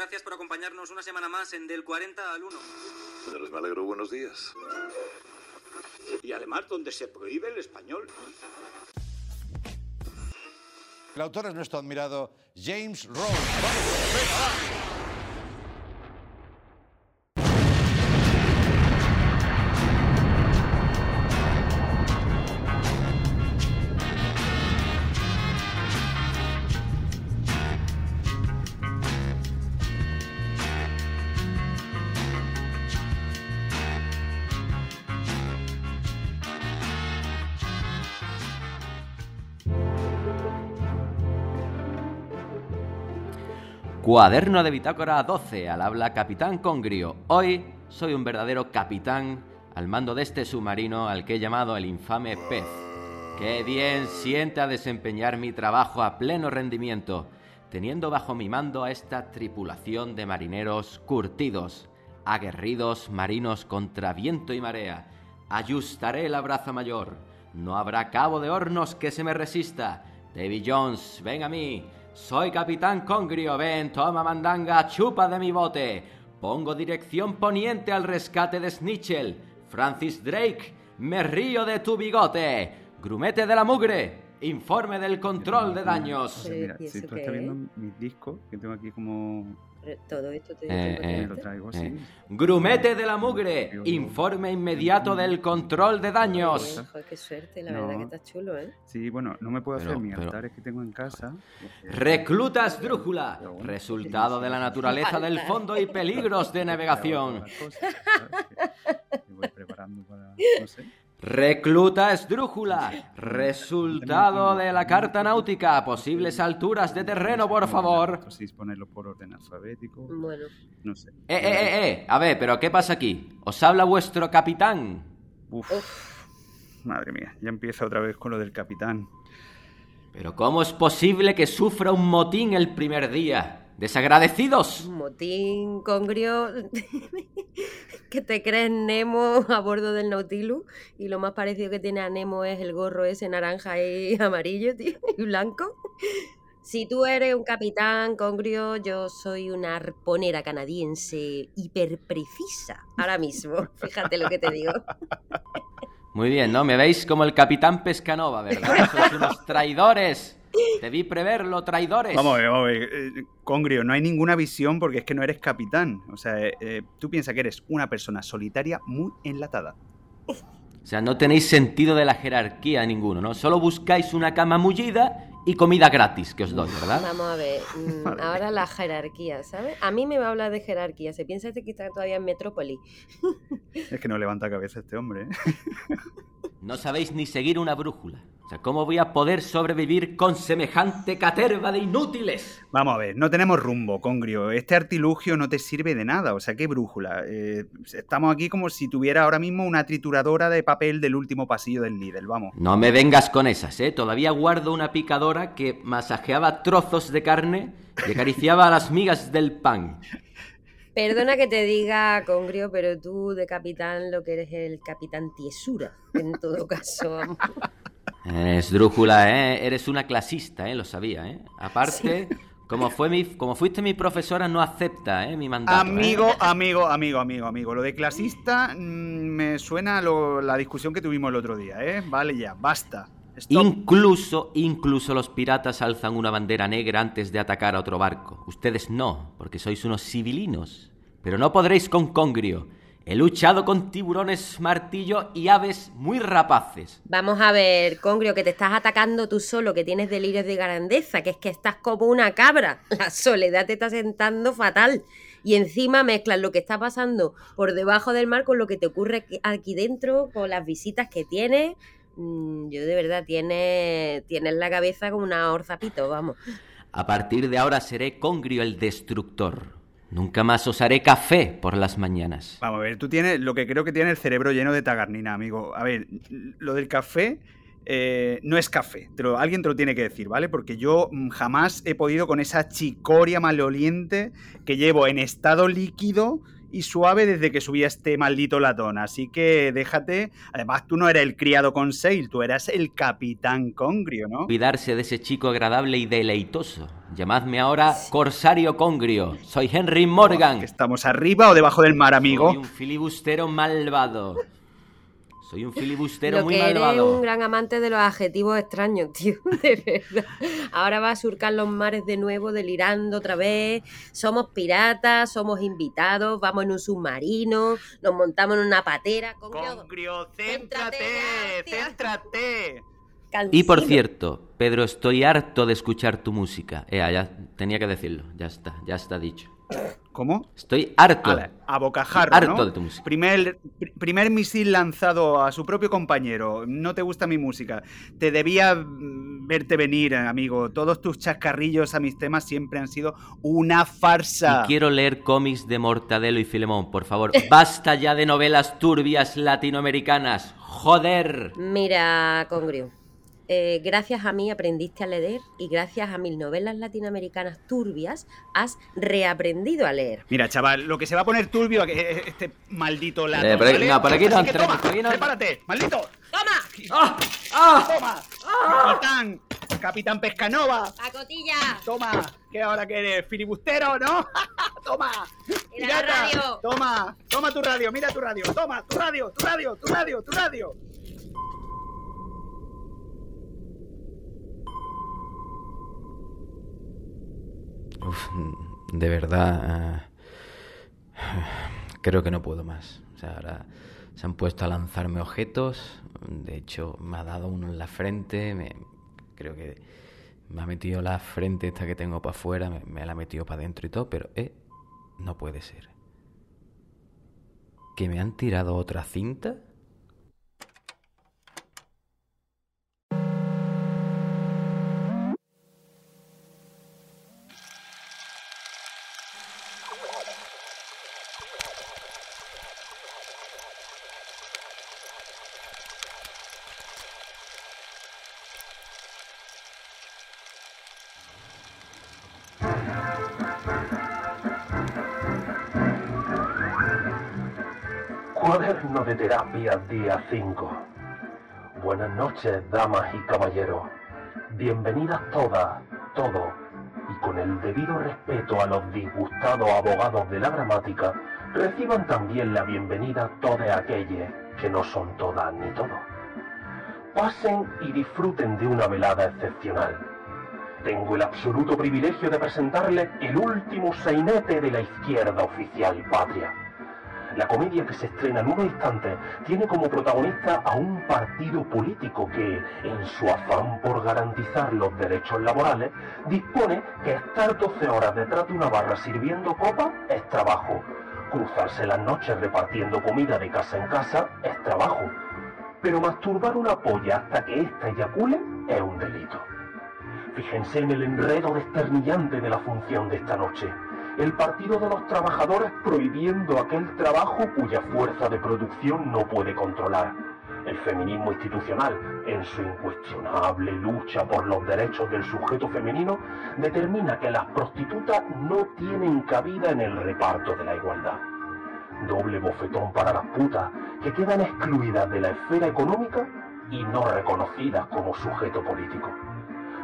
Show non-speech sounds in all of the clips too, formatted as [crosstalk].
Gracias por acompañarnos una semana más en Del 40 al 1. Señores, me alegro. Buenos días. Y además donde se prohíbe el español. El autor es nuestro admirado James Rose. ¡Vamos! ¡Venga, va! Cuaderno de bitácora 12, al habla Capitán Congrio. Hoy soy un verdadero capitán al mando de este submarino al que he llamado el infame pez. Qué bien sienta desempeñar mi trabajo a pleno rendimiento, teniendo bajo mi mando a esta tripulación de marineros curtidos, aguerridos marinos contra viento y marea. Ajustaré la braza mayor. No habrá cabo de hornos que se me resista. Davy Jones, ven a mí. Soy Capitán Congrio, ven, toma mandanga, chupa de mi bote. Pongo dirección poniente al rescate de Snitchell. Francis Drake, me río de tu bigote. Grumete de la mugre, informe del control de daños. Mira, ¿y si tú estás es? viendo mis discos, que tengo aquí como... Todo esto te Eh, te- eh, Me lo traigo así. Eh, Grumete de la mugre, informe inmediato del control de daños. Bien, joder, qué suerte, la No. verdad que está chulo, ¿eh? Sí, bueno, no me puedo Pero- hacer mis pero- altares que tengo en casa. porque- [laughs] Recluta esdrújula, resultado de la naturaleza del fondo y peligros de [laughs] navegación. Que voy preparando para, no sé. Recluta esdrújula, resultado de la carta náutica, posibles alturas de terreno, por favor. Sé si ponerlo por orden alfabético, Bueno, no sé. Eh, eh, eh, eh, a ver, pero ¿qué pasa aquí? ¿Os habla vuestro capitán? Uf, madre mía, ya empieza otra vez con lo del capitán. Pero ¿cómo es posible que sufra un motín el primer día? ¿Desagradecidos? motín congrio [laughs] que te crees Nemo a bordo del Nautilus y lo más parecido que tiene a Nemo es el gorro ese naranja y [laughs] amarillo, tío, y blanco. Si tú eres un capitán congrio, yo soy una arponera canadiense hiperprecisa. Ahora mismo, fíjate lo que te digo. Muy bien, ¿no? Me veis como el capitán Pescanova, ¿verdad? Sois unos traidores. Debí preverlo, traidores. Vamos a ver, vamos a ver. eh, Congrio, no hay ninguna visión porque es que no eres capitán. O sea, eh, eh, tú piensas que eres una persona solitaria muy enlatada. O sea, no tenéis sentido de la jerarquía ninguno, ¿no? Solo buscáis una cama mullida y comida gratis que os doy, ¿verdad? Vamos a ver, mm, [laughs] ahora la jerarquía, ¿sabes? A mí me va a hablar de jerarquía. Se piensa que está todavía en Metrópoli. Es que no levanta cabeza este hombre, ¿eh? [laughs] No sabéis ni seguir una brújula. Sea, ¿cómo voy a poder sobrevivir con semejante caterva de inútiles? Vamos a ver, no tenemos rumbo, Congrio. Este artilugio no te sirve de nada. O sea, qué brújula. Eh, estamos aquí como si tuviera ahora mismo una trituradora de papel del último pasillo del líder, vamos. No me vengas con esas, ¿eh? Todavía guardo una picadora que masajeaba trozos de carne y acariciaba a las migas del pan. Perdona que te diga, Congrio, pero tú de capitán lo que eres el capitán tiesura, en todo caso. Esdrújula, ¿eh? Eres una clasista, ¿eh? Lo sabía, ¿eh? Aparte, como, fue mi, como fuiste mi profesora, no acepta, ¿eh? Mi mandato. ¿eh? Amigo, amigo, amigo, amigo, amigo. Lo de clasista mm, me suena a lo- la discusión que tuvimos el otro día, ¿eh? Vale ya, basta. Stop. Incluso, incluso los piratas alzan una bandera negra antes de atacar a otro barco. Ustedes no, porque sois unos civilinos. Pero no podréis con Congrio. He luchado con tiburones martillo y aves muy rapaces. Vamos a ver, Congrio, que te estás atacando tú solo, que tienes delirios de grandeza, que es que estás como una cabra. [laughs] La soledad te está sentando fatal. Y encima mezclas lo que está pasando por debajo del mar con lo que te ocurre aquí- aquí dentro, con las visitas que tienes. Mm, Yo de verdad, tienes, tienes la cabeza como una orzapito, vamos. A partir de ahora seré Congrio el destructor. Nunca más os haré café por las mañanas. Vamos a ver, tú tienes lo que creo que tiene el cerebro lleno de tagarnina, amigo. A ver, lo del café eh, no es café. Te alguien te lo tiene que decir, ¿vale? Porque yo mm, jamás he podido con esa chicoria maloliente que llevo en estado líquido y suave desde que subí a este maldito latón. Así que déjate. Además, tú no eres el criado con Sail, tú eras el capitán Congrio, ¿no? Cuidarse de ese chico agradable y deleitoso. Llamadme ahora Corsario Congrio. Soy Henry Morgan. ¿Estamos arriba o debajo del mar, amigo? Soy un filibustero malvado. Soy un filibustero Lo muy que eres malvado. un gran amante de los adjetivos extraños, [laughs] tío, de verdad. Ahora va a surcar los mares de nuevo, delirando otra vez. Somos piratas, somos invitados, vamos en un submarino, nos montamos en una patera. Congrio, Congrio, Céntrate céntrate. Y por cierto, Pedro, estoy harto de escuchar tu música. Ea, ya tenía que decirlo. Ya está, ya está dicho. ¿Cómo? Estoy harto. A, a bocajarro, Harto ¿no? de tu música. Primer, pr- primer misil lanzado a su propio compañero. No te gusta mi música. Te debía verte venir, amigo. Todos tus chascarrillos a mis temas siempre han sido una farsa. Y quiero leer cómics de Mortadelo y Filemón, por favor. [laughs] Basta ya de novelas turbias latinoamericanas. Joder. Mira, Congrio, eh, gracias a mí aprendiste a leer y gracias a mis novelas latinoamericanas turbias has reaprendido a leer. Mira, chaval, lo que se va a poner turbio eh, este maldito Eh, ¿vale? no, por aquí no que toma, aquí no- prepárate, maldito. ¡Toma! Toma, capitán, capitán Pescanova. ¡Pacotilla! Toma, que ahora que eres filibustero, ¿no? [laughs] toma, Mira la radio. Toma, toma tu radio, mira tu radio, toma, tu radio, tu radio, tu radio, tu radio. Uf, de verdad. eh, creo que no puedo más. O sea, ahora se han puesto a lanzarme objetos. De hecho, me ha dado uno en la frente. Me, creo que me ha metido la frente esta que tengo para afuera. Me, me la ha metido para adentro y todo. Pero, eh, no puede ser. ¿Que me han tirado otra cinta? Terapia día 5. Buenas noches, damas y caballeros. Bienvenidas todas, todos, y con el debido respeto a los disgustados abogados de la gramática, reciban también la bienvenida todas aquellas que no son todas ni todos. Pasen y disfruten de una velada excepcional. Tengo el absoluto privilegio de presentarles el último sainete de la izquierda oficial patria. La comedia que se estrena en unos instantes tiene como protagonista a un partido político que, en su afán por garantizar los derechos laborales, dispone que estar 12 horas detrás de una barra sirviendo copa es trabajo. Cruzarse las noches repartiendo comida de casa en casa es trabajo. Pero masturbar una polla hasta que ésta eyacule es un delito. Fíjense en el enredo desternillante de la función de esta noche. El Partido de los Trabajadores prohibiendo aquel trabajo cuya fuerza de producción no puede controlar. El feminismo institucional, en su incuestionable lucha por los derechos del sujeto femenino, determina que las prostitutas no tienen cabida en el reparto de la igualdad. Doble bofetón para las putas, que quedan excluidas de la esfera económica y no reconocidas como sujeto político.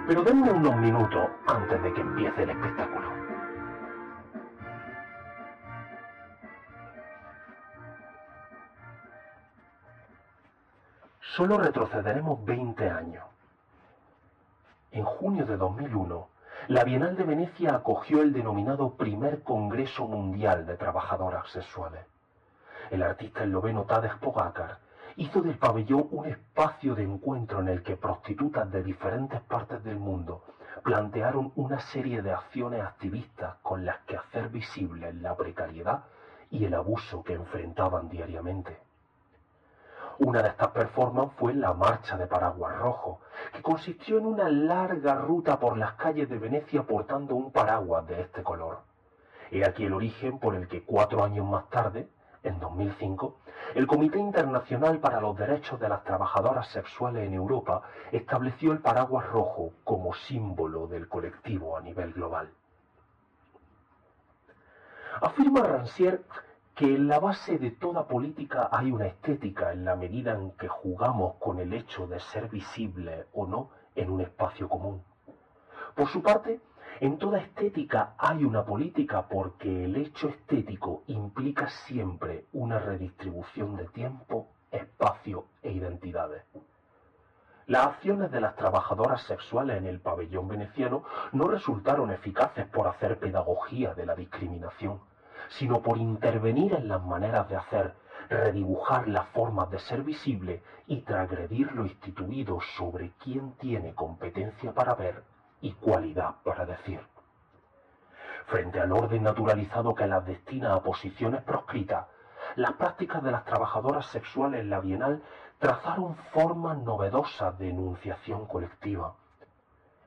Pero denme unos minutos antes de que empiece el espectáculo. Solo retrocederemos 20 años. En junio de 2001, la Bienal de Venecia acogió el denominado Primer Congreso Mundial de Trabajadoras Sexuales. El artista esloveno Tadej Pogacar hizo del pabellón un espacio de encuentro en el que prostitutas de diferentes partes del mundo plantearon una serie de acciones activistas con las que hacer visible la precariedad y el abuso que enfrentaban diariamente. Una de estas performances fue la Marcha de Paraguas Rojo, que consistió en una larga ruta por las calles de Venecia portando un paraguas de este color. He aquí el origen por el que cuatro años más tarde, en 2005, el Comité Internacional para los Derechos de las Trabajadoras Sexuales en Europa estableció el paraguas rojo como símbolo del colectivo a nivel global. Afirma Rancière que en la base de toda política hay una estética en la medida en que jugamos con el hecho de ser visible o no en un espacio común. Por su parte, en toda estética hay una política porque el hecho estético implica siempre una redistribución de tiempo, espacio e identidades. Las acciones de las trabajadoras sexuales en el pabellón veneciano no resultaron eficaces por hacer pedagogía de la discriminación, sino por intervenir en las maneras de hacer, redibujar las formas de ser visible y transgredir lo instituido sobre quién tiene competencia para ver y cualidad para decir. Frente al orden naturalizado que las destina a posiciones proscritas, las prácticas de las trabajadoras sexuales en la Bienal trazaron formas novedosas de enunciación colectiva,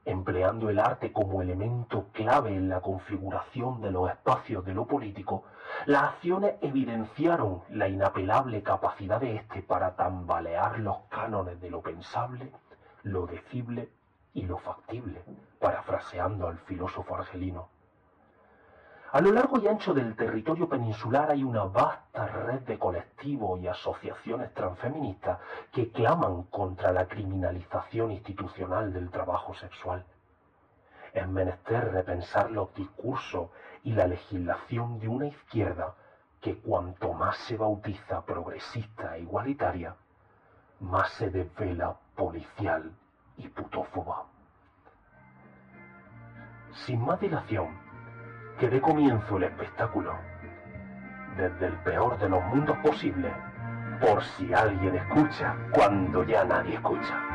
empleando el arte como elemento clave en la configuración de los espacios de lo político, las acciones evidenciaron la inapelable capacidad de éste para tambalear los cánones de lo pensable, lo decible y lo factible, parafraseando al filósofo argelino. A lo largo y ancho del territorio peninsular hay una vasta red de colectivos y asociaciones transfeministas que claman contra la criminalización institucional del trabajo sexual. Es menester repensar los discursos y la legislación de una izquierda que cuanto más se bautiza progresista e igualitaria, más se desvela policial y putófoba. Sin más dilación, que dé comienzo el espectáculo. Desde el peor de los mundos posibles, por si alguien escucha cuando ya nadie escucha.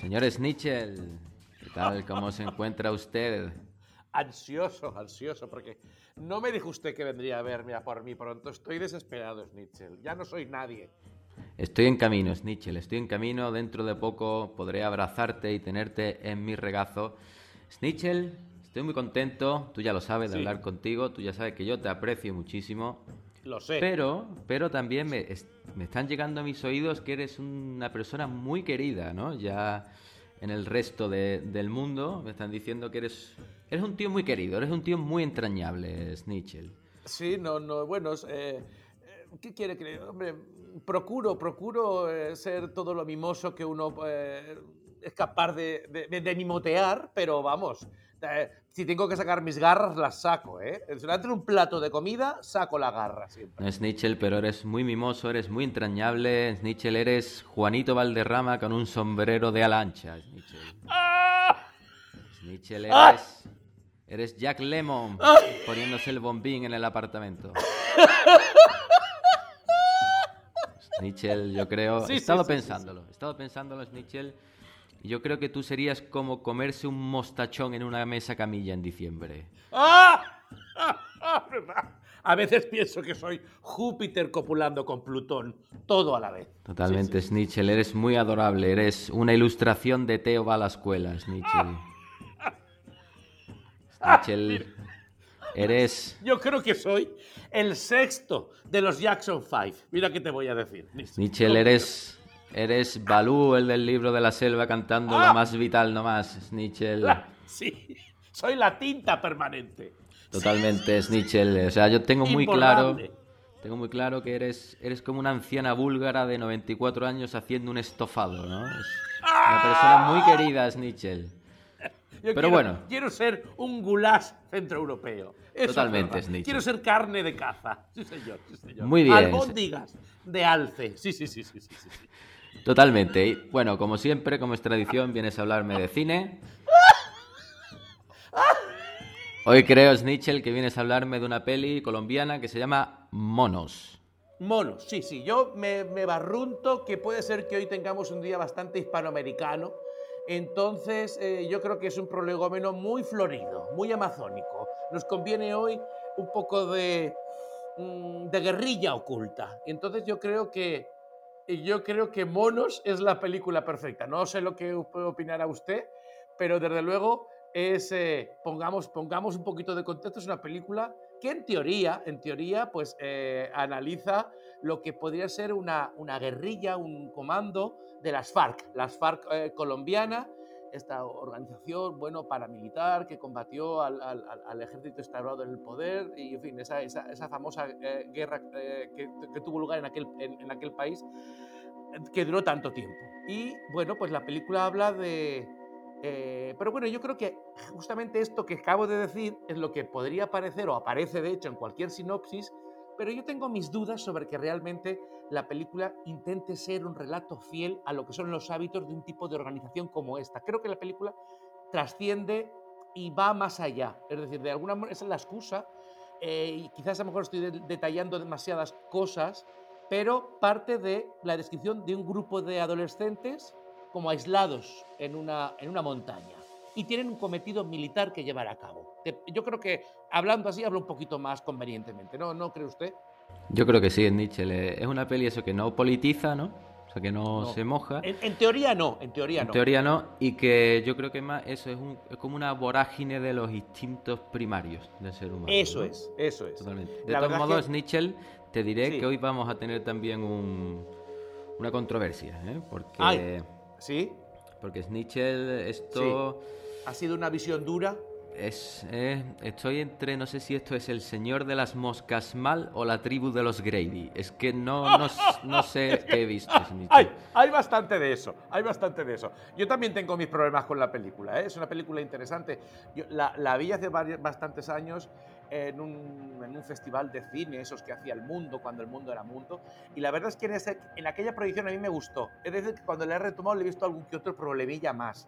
Señor Snitchell, ¿qué tal? ¿Cómo se encuentra usted? Ansioso, ansioso, porque no me dijo usted que vendría a verme a por mí pronto. Estoy desesperado, Snitchell. Ya no soy nadie. Estoy en camino, Snitchell. Estoy en camino. Dentro de poco podré abrazarte y tenerte en mi regazo. Snitchell, estoy muy contento. Tú ya lo sabes de Sí. hablar contigo. Tú ya sabes que yo te aprecio muchísimo. Lo sé. Pero, pero también me, me están llegando a mis oídos que eres una persona muy querida, ¿no? Ya en el resto de- del mundo me están diciendo que eres, eres un tío muy querido, eres un tío muy entrañable, Snitchell. Sí, no, no, bueno, eh, eh, ¿qué quiere que Hombre, procuro, procuro eh, ser todo lo mimoso que uno eh, es capaz de, de- de mimotear, pero vamos, si tengo que sacar mis garras, las saco, ¿eh? De un plato de comida, saco la garra siempre. No, Snitchell, pero eres muy mimoso, eres muy entrañable. Snitchell, eres Juanito Valderrama con un sombrero de ala ancha, Snitchell. ¡Ah! Snitchell, ¡Ah! eres, eres Jack Lemon poniéndose el bombín en el apartamento. [laughs] Snitchell, yo creo. Sí, he estado sí, sí, pensándolo, he estado pensándolo, Snitchell. Yo creo que tú serías como comerse un mostachón en una mesa camilla en diciembre. ¡Ah! ¡Ah! [laughs] ¡Ah! ¿Verdad? A veces pienso que soy Júpiter copulando con Plutón, todo a la vez. Totalmente, Snitchell, eres muy adorable. Eres una ilustración de Teo va a la escuela, Snitchell. [laughs] Snitchell, eres. Yo creo que soy el sexto de los Jackson Five. Mira qué te voy a decir. Snitchell, eres. Eres Balú, el del libro de la selva, cantando ¡Ah! lo más vital nomás, Snitchell. La- Sí, soy la tinta permanente. Totalmente, Snitchell. O sea, yo tengo muy claro. Tengo muy claro que eres, eres como una anciana búlgara de 94 años haciendo un estofado, ¿no? Es una persona muy querida, Snitchell. [laughs] Yo Pero quiero- bueno. Quiero ser un goulash centroeuropeo. Eso es Totalmente. Snitcher. Quiero ser carne de caza. Sí, señor. sí, señor. Muy bien. Albóndigas de alce. Sí, sí, sí, sí, sí, sí, sí. Totalmente. Y, bueno, como siempre, como es tradición, vienes a hablarme de cine. Hoy creo, Snitchell, que vienes a hablarme de una peli colombiana que se llama Monos. Monos, sí, sí. Yo me, barrunto que puede ser que hoy tengamos un día bastante hispanoamericano. Entonces, eh, yo creo que es un prolegómeno muy florido, muy amazónico. Nos conviene hoy un poco de, mm, de guerrilla oculta. Entonces, yo creo que yo creo que Monos es la película perfecta. No sé lo que puede opinar a usted, pero desde luego es eh, pongamos pongamos un poquito de contexto. Es una película que en teoría, en teoría, pues eh, analiza lo que podría ser una, una guerrilla, un comando de las FARC, las FARC eh, colombiana, esta organización, bueno, paramilitar que combatió al, al, al ejército instaurado en el poder y, en fin, esa, esa, esa famosa eh, guerra eh, que, que, tuvo lugar en aquel, en, en aquel país que duró tanto tiempo. Y bueno, pues la película habla de, eh, pero bueno, yo creo que justamente esto que acabo de decir es lo que podría parecer o aparece de hecho en cualquier sinopsis, pero yo tengo mis dudas sobre que realmente la película intente ser un relato fiel a lo que son los hábitos de un tipo de organización como esta. Creo que la película trasciende y va más allá. Es decir, de alguna manera esa es la excusa eh, y quizás a lo mejor estoy de detallando demasiadas cosas, pero parte de la descripción de un grupo de adolescentes como aislados en una, en una montaña y tienen un cometido militar que llevar a cabo. Yo creo que hablando así hablo un poquito más convenientemente, ¿no? ¿No cree usted? Yo creo que sí, Nietzsche. Es una peli eso que no politiza, ¿no? O sea, que no, no. se moja. En, en, teoría no, en teoría en no. En teoría no, y que yo creo que más eso es, un, es como una vorágine de los instintos primarios del ser humano. Eso ¿no? es, eso es. Totalmente. De La todos modos, que... Nietzsche, te diré sí. que hoy vamos a tener también un, una controversia, ¿eh? Porque... Ay, ¿Sí? Porque Snitchell, esto... Sí. ¿Ha sido una visión dura? Es, eh, estoy entre, no sé si esto es el señor de las moscas mal o la tribu de los Grady. Es que no, no, no sé [laughs] qué he visto. Hay, hay bastante de eso, hay bastante de eso. Yo también tengo mis problemas con la película, ¿eh? es una película interesante. Yo la, la vi hace varios, bastantes años en un, en un, festival de cine, esos que hacía el mundo, cuando el mundo era mundo, y la verdad es que en, ese, en aquella proyección a mí me gustó. Es decir, que cuando la he retomado le he visto algún que otro problemilla más.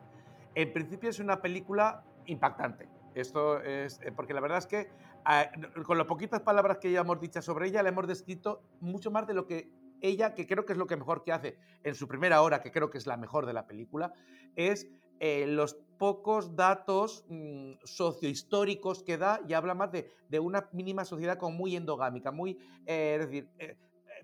En principio es una película impactante. Esto es, eh, porque la verdad es que eh, con las poquitas palabras que ya hemos dicho sobre ella, le hemos descrito mucho más de lo que ella, que creo que es lo que mejor que hace en su primera hora, que creo que es la mejor de la película, es eh, los pocos datos mmm, sociohistóricos que da y habla más de, de, una mínima sociedad como muy endogámica, muy, eh, es decir, eh,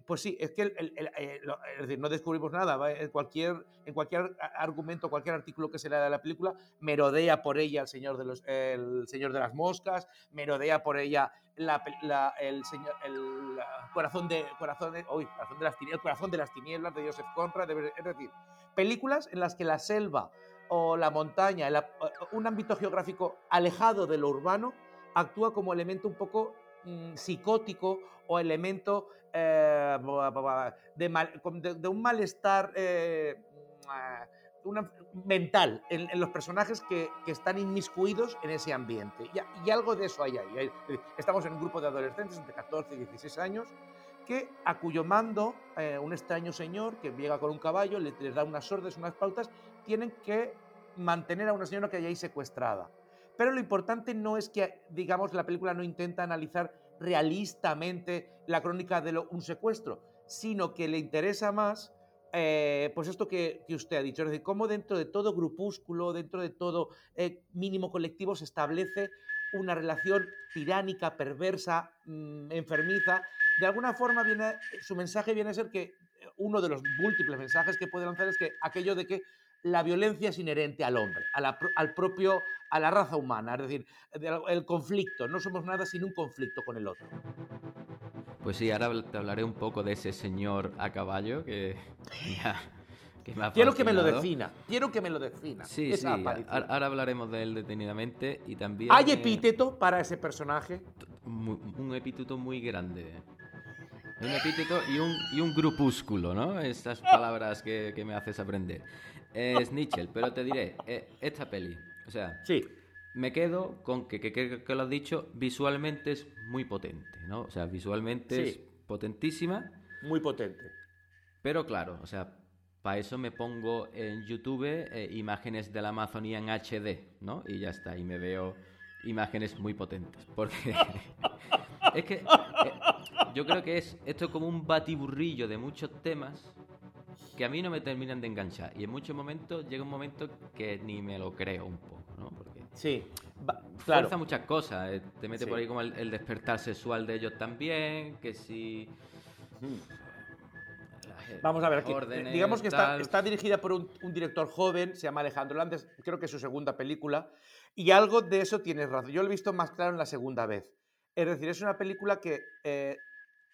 pues sí, es que el, decir, no descubrimos nada. En cualquier, en cualquier argumento, cualquier artículo que se le da a la película, merodea por ella el señor de, las moscas, merodea por ella la, la, el, el corazón, de, corazón, de, las tinieblas, de Joseph Conrad. Es decir, películas en las que la selva o la montaña, el, un ámbito geográfico alejado de lo urbano, actúa como elemento un poco psicótico o elemento eh, de, un malestar eh, mental en, los personajes que, están inmiscuidos en ese ambiente. Y, algo de eso hay ahí. Estamos en un grupo de adolescentes entre 14 y 16 años que a cuyo mando eh, un extraño señor que llega con un caballo, le, les da unas órdenes, unas pautas, tienen que mantener a una señora que hay ahí secuestrada. Pero lo importante no es que, digamos, la película no intenta analizar realistamente la crónica de un secuestro, sino que le interesa más, eh, pues esto que, usted ha dicho, es decir, cómo dentro de todo grupúsculo, dentro de todo eh, mínimo colectivo se establece una relación tiránica, perversa, mmm, enfermiza. De alguna forma viene, su mensaje viene a ser que uno de los múltiples mensajes que puede lanzar es que aquello de que la violencia es inherente al hombre, a la, al propio, a la raza humana, es decir, el conflicto, no somos nada sin un conflicto con el otro. Pues sí, ahora te hablaré un poco de ese señor a caballo que [laughs] que me Quiero que me lo defina, quiero que me lo defina. Sí, sí, aparición. ahora hablaremos de él detenidamente y también... ¿Hay epíteto para ese personaje? Un epíteto muy grande. Un epíteto y un, y un grupúsculo, ¿no? Estas palabras que, que me haces aprender es Nietzsche, pero te diré, eh, esta peli, o sea, sí. me quedo con que, que, que, que, lo has dicho, visualmente es muy potente, ¿no? O sea, visualmente sí. es potentísima. Muy potente. Pero claro, o sea, para eso me pongo en YouTube eh, imágenes de la Amazonía en HD, ¿no? Y ya está, y me veo imágenes muy potentes. Porque [laughs] es que eh, yo creo que es esto es como un batiburrillo de muchos temas que a mí no me terminan de enganchar. Y en muchos momentos llega un momento que ni me lo creo un poco, ¿no? Porque Sí, va- claro. fuerza muchas cosas. eh, Te mete Sí. por ahí como el, el despertar sexual de ellos también, que si... Vamos a ver, aquí, órdenes, digamos que está dirigida por un, un director joven, se llama Alejandro Landes, creo que es su segunda película, y algo de eso tienes razón. Yo lo he visto más claro en la segunda vez. Es decir, es una película que eh,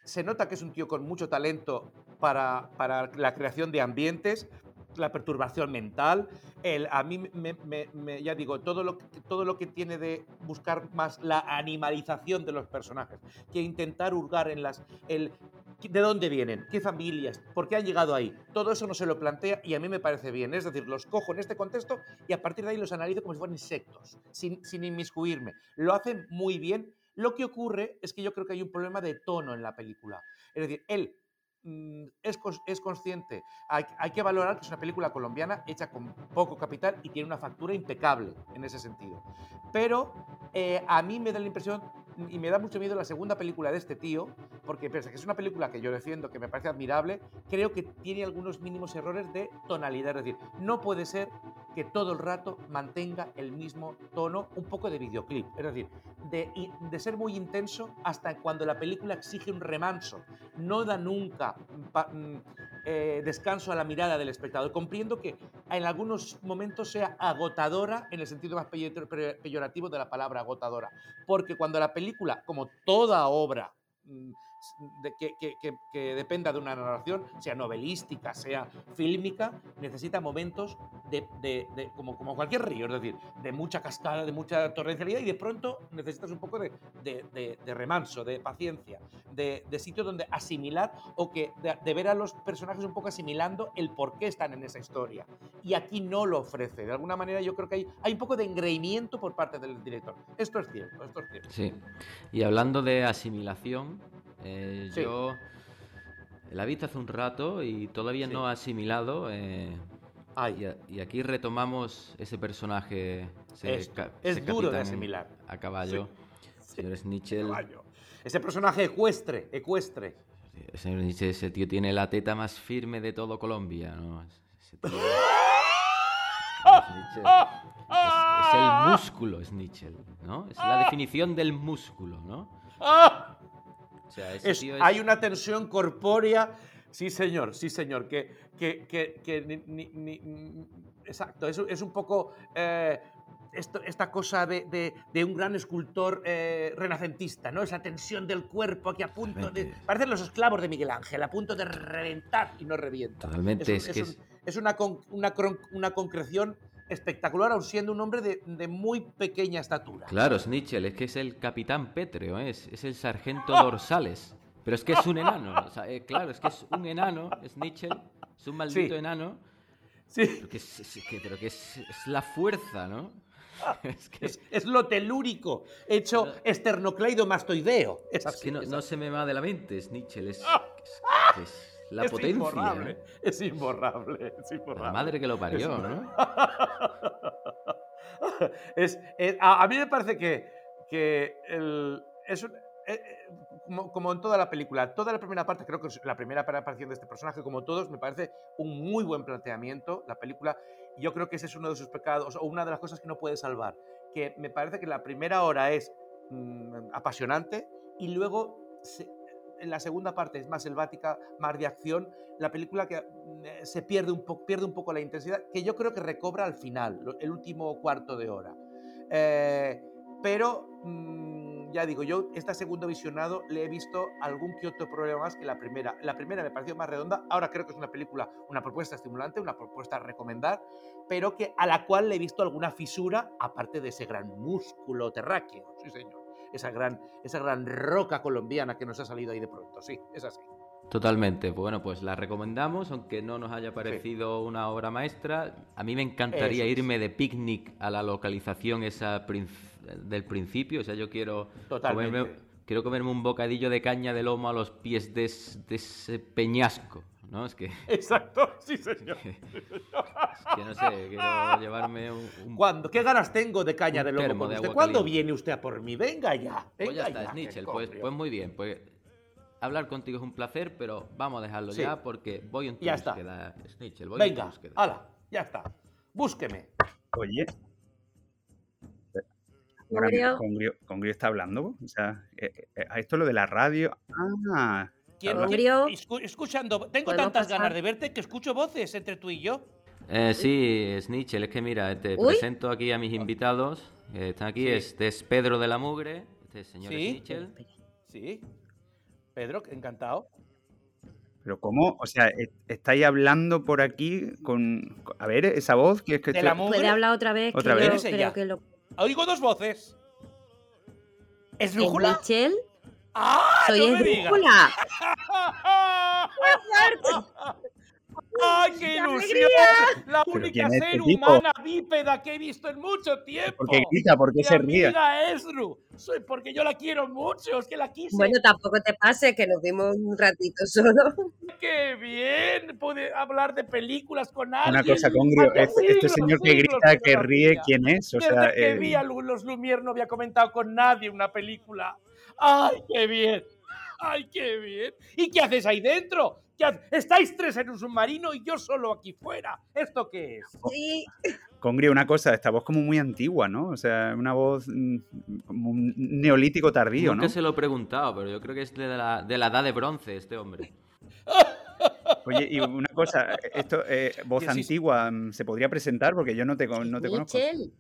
se nota que es un tío con mucho talento para, para la creación de ambientes, la perturbación mental, el, a mí me, ya digo, todo lo, todo lo que tiene de buscar más la animalización de los personajes, que intentar hurgar en las... El, ¿De dónde vienen? ¿Qué familias? ¿Por qué han llegado ahí? Todo eso no se lo plantea y a mí me parece bien. Es decir, los cojo en este contexto y a partir de ahí los analizo como si fueran insectos, sin, sin inmiscuirme. Lo hacen muy bien. Lo que ocurre es que yo creo que hay un problema de tono en la película. Es decir, él mm, es, es consciente. Hay, hay que valorar que es una película colombiana hecha con poco capital y tiene una factura impecable en ese sentido. Pero eh, a mí me da la impresión y me da mucho miedo la segunda película de este tío, porque pese que es una película que yo defiendo, que me parece admirable, creo que tiene algunos mínimos errores de tonalidad. Es decir, no puede ser que todo el rato mantenga el mismo tono, un poco de videoclip. Es decir, de, de ser muy intenso hasta cuando la película exige un remanso. No da nunca pa- mm, eh, descanso a la mirada del espectador. Comprendo que en algunos momentos sea agotadora en el sentido más peyo- pe- peyorativo de la palabra agotadora. Porque cuando la película, como toda obra mm, de- que, dependa de una narración, sea novelística, sea fílmica, necesita momentos de, como, cualquier río, es decir, de mucha cascada, de mucha torrencialidad y de pronto necesitas un poco de, remanso, de paciencia, de, sitio donde asimilar o que de, de ver a los personajes un poco asimilando el por qué están en esa historia. Y aquí no lo ofrece. De alguna manera yo creo que hay, hay un poco de engreimiento por parte del director. Esto es cierto, esto es cierto. Sí. Y hablando de asimilación, eh, Sí. yo la he visto hace un rato y todavía Sí. no he asimilado. eh, y, a- y aquí retomamos ese personaje. ese Es- ca- es duro de asimilar. A caballo. Sí. Señor Snitchell. Caballo. Ese personaje ecuestre, ecuestre. Señor ese tío tiene la teta más firme de todo Colombia. ¿no? Ese tío- es, es el músculo, Snitchell, ¿no? Es la definición del músculo, ¿no? O sea, ese Es- tío es- Hay una tensión corpórea. Sí, señor, sí, señor. Que, que, que, que ni- ni- ni- ni- exacto, es, es un poco eh, esto- esta cosa de, de- de un gran escultor eh, renacentista, ¿no? Esa tensión del cuerpo aquí a punto de. Parecen los esclavos de Miguel Ángel, a punto de reventar y no revienta. Totalmente, Es, un- es que es un- es- es una, con- una, cron- una concreción espectacular, aun siendo un hombre de, de muy pequeña estatura. Claro, Snitchell, es que es el capitán Pétreo, ¿eh? es, es el sargento Dorsales. Pero es que es un enano. o sea, eh, claro, es que es un enano, Snitchell, es un maldito Sí. enano. Sí. Pero que es, es que, pero que es, es la fuerza, ¿no? [laughs] Es que, Es, es lo telúrico, hecho esternocleidomastoideo. Es es así. que no, es no se me va de la mente. Es, es- es la Es potencia. imborrable, es imborrable, es La imborrable. madre que lo parió, ¿no? [laughs] Es- es- a, a mí me parece que, que el- es un- eh, eh, como, como en toda la película, toda la primera parte, creo que es la primera aparición de este personaje, como todos, me parece un muy buen planteamiento. La película, yo creo que ese es uno de sus pecados, o una de las cosas que no puede salvar. Que me parece que la primera hora es mm, apasionante y luego se- en la segunda parte es más selvática, más de acción. La película que mm, eh, se pierde un, po- pierde un poco la intensidad, que yo creo que recobra al final, el último cuarto de hora. Eh, pero, mm, ya digo, yo esta segundo visionado le he visto algún que otro problema más que la primera. La primera me pareció más redonda, ahora creo que es una película, una propuesta estimulante, una propuesta a recomendar, pero que a la cual le he visto alguna fisura, aparte de ese gran músculo terráqueo, sí señor. Esa gran, esa gran roca colombiana que nos ha salido ahí de pronto, sí, es así. Totalmente. Bueno, pues la recomendamos, aunque no nos haya parecido una obra maestra. A mí me encantaría es. irme de picnic a la localización esa del principio. O sea, yo quiero Totalmente. comerme, quiero comerme un bocadillo de caña de lomo a los pies de, es- de ese peñasco, ¿no? Es que, [laughs] Exacto, sí, [laughs] señor. que no sé, quiero llevarme un... un- ¿Cuándo? ¿Qué ganas tengo de caña de loco termo con de usted? ¿Cuándo caliente. viene usted a por mí? Venga ya. Pues Venga ya está, ya, Snitchell. qué Pues, pues muy bien. Pues hablar contigo es un placer, pero vamos a dejarlo Sí. ya porque voy en tu Ya está. búsqueda, Snitchell. Voy en tu Venga, búsqueda. hala, ya está. Búsqueme. Oye. Ahora Congrio. Congrio, Congrio está hablando. O sea, eh, eh, esto lo de la radio. Ah, ¿Quién- quién- escu- escuchando, tengo ¿Podemos tantas pasar? ganas de verte que escucho voces entre tú y yo. Eh, sí, Snitchell, es que mira, te Uy. presento aquí a mis invitados. que están aquí. Sí. Este es Pedro de la Mugre. Este es señor Sí. Snitchell. Sí. Pedro, encantado. pero ¿cómo? O sea, e- estáis hablando por aquí con. A ver, esa voz que es que De estoy- la mugre. Puede hablar otra vez. Otra que vez. yo creo que lo. Oigo dos voces. ¿Es ¿Es brújula? Michelle? ¡Ah! ¡Soy no esdrújula! ¡Ay, qué ¡Qué ilusión! La ¿Pero única es este ser tipo? humana bípeda que he visto en mucho tiempo. ¿Por qué grita? ¿Por qué Mi se ríe? Esdru. Soy porque yo la quiero mucho, es que la quise. Bueno, tampoco te pases, que nos vimos un ratito solo. [laughs] ¡Qué bien! Pude hablar de películas con alguien. Una cosa, Congrio, este, este siglos, señor que grita, que ríe. ¿quién es? O Desde sea, que eh, vi a los Lumière no había comentado con nadie una película. ¡Ay, qué bien! ¡Ay, qué bien! ¿Y qué haces ahí dentro? ¿Qué hace- Estáis tres en un submarino y yo solo aquí fuera. ¿Esto qué es? Sí. Congrio, una cosa, esta voz como muy antigua, ¿no? O sea, una voz mm, como un neolítico tardío, Nunca ¿no? se lo he preguntado, pero yo creo que es de la, de la edad de bronce este hombre. Oye, y una cosa, esto, eh, voz Sí, sí, sí. antigua, mm, ¿se podría presentar? Porque yo no te, no te conozco. Michelle.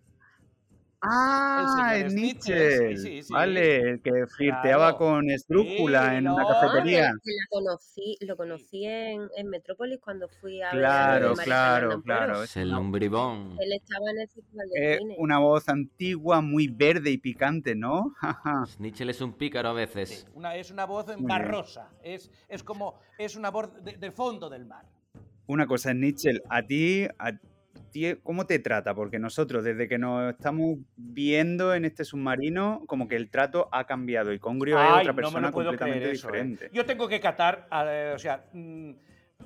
Ah, El señor Nietzsche. Sí, sí, sí. Vale, el que flirteaba Claro. con Esdrújula Sí, en una cafetería. Conocí, lo conocí en, en Metrópolis cuando fui a ver Claro, claro, claro. Es el lumbribón. Él estaba en el festival de Eh, cine. una voz antigua, muy verde y picante, ¿no? [laughs] Snitchell es un pícaro a Sí, veces. una, es una voz barrosa. Es, es como. Es una voz de- fondo del mar. Una cosa, Nietzsche, a ti, a ti, ¿cómo te trata? Porque nosotros, desde que nos estamos viendo en este submarino, como que el trato ha cambiado y Congrio es Ay, otra no me persona lo puedo completamente eso, ¿eh? diferente. Yo tengo que catar, eh, o sea, mm,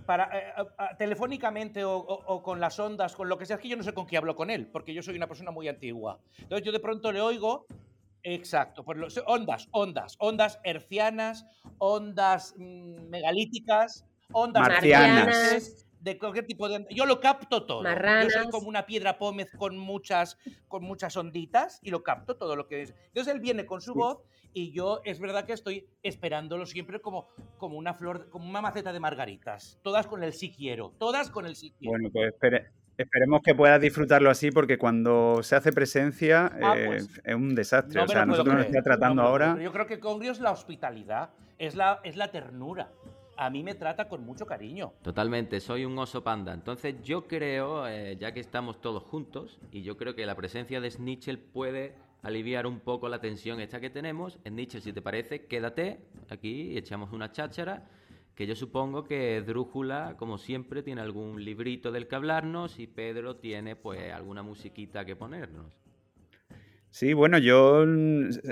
para, eh, telefónicamente o, o- o con las ondas, con lo que sea, es que yo no sé con qué hablo con él, porque yo soy una persona muy antigua. Entonces yo de pronto le oigo, exacto, pues ondas, ondas, ondas hercianas, ondas mm, megalíticas, ondas Marcianas. marcianas, de cualquier tipo de yo lo capto todo. Yo soy Marranas. como una piedra pómez con muchas con muchas onditas y lo capto todo lo que es. Entonces él viene con su voz y yo es verdad que estoy esperándolo siempre como como una flor, como una maceta de margaritas, todas con el sí quiero, todas con el sí quiero. Bueno, pues espere- esperemos que puedas disfrutarlo así, porque cuando se hace presencia Ah, eh, pues, es un desastre. No o sea, nosotros nos está tratando no ahora. Yo creo que Congrio es la hospitalidad, es la es la ternura. A mí me trata con mucho cariño. Totalmente, soy un oso panda. Entonces yo creo, eh, ya que estamos todos juntos, y yo creo que la presencia de Snitchell puede aliviar un poco la tensión esta que tenemos. Snitchell, si te parece, quédate aquí y echamos una cháchara, que yo supongo que Drújula, como siempre, tiene algún librito del que hablarnos y Pedro tiene pues alguna musiquita que ponernos. Sí, bueno, yo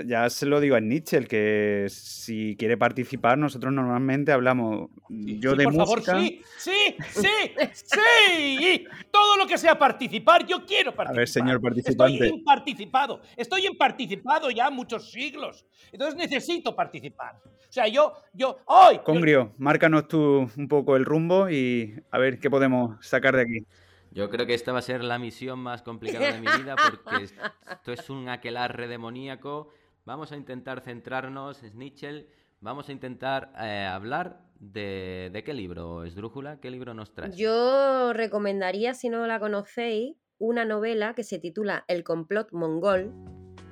ya se lo digo a Nietzsche, que si quiere participar, nosotros normalmente hablamos yo Sí, de por música. favor, sí, sí, sí, sí. Todo lo que sea participar, yo quiero participar. ver, señor participante. Estoy imparticipado. Estoy en participado ya muchos siglos. Entonces necesito participar. O sea, yo, yo, hoy. Congrio, márcanos tú un poco el rumbo y a ver qué podemos sacar de aquí. Yo creo que esta va a ser la misión más complicada de mi [laughs] vida porque es- esto es un aquelarre demoníaco. Vamos a intentar centrarnos, Snitchell, vamos a intentar eh, hablar de, de qué libro, Esdrújula, qué libro nos traes. Yo recomendaría, si no la conocéis, una novela que se titula El complot mongol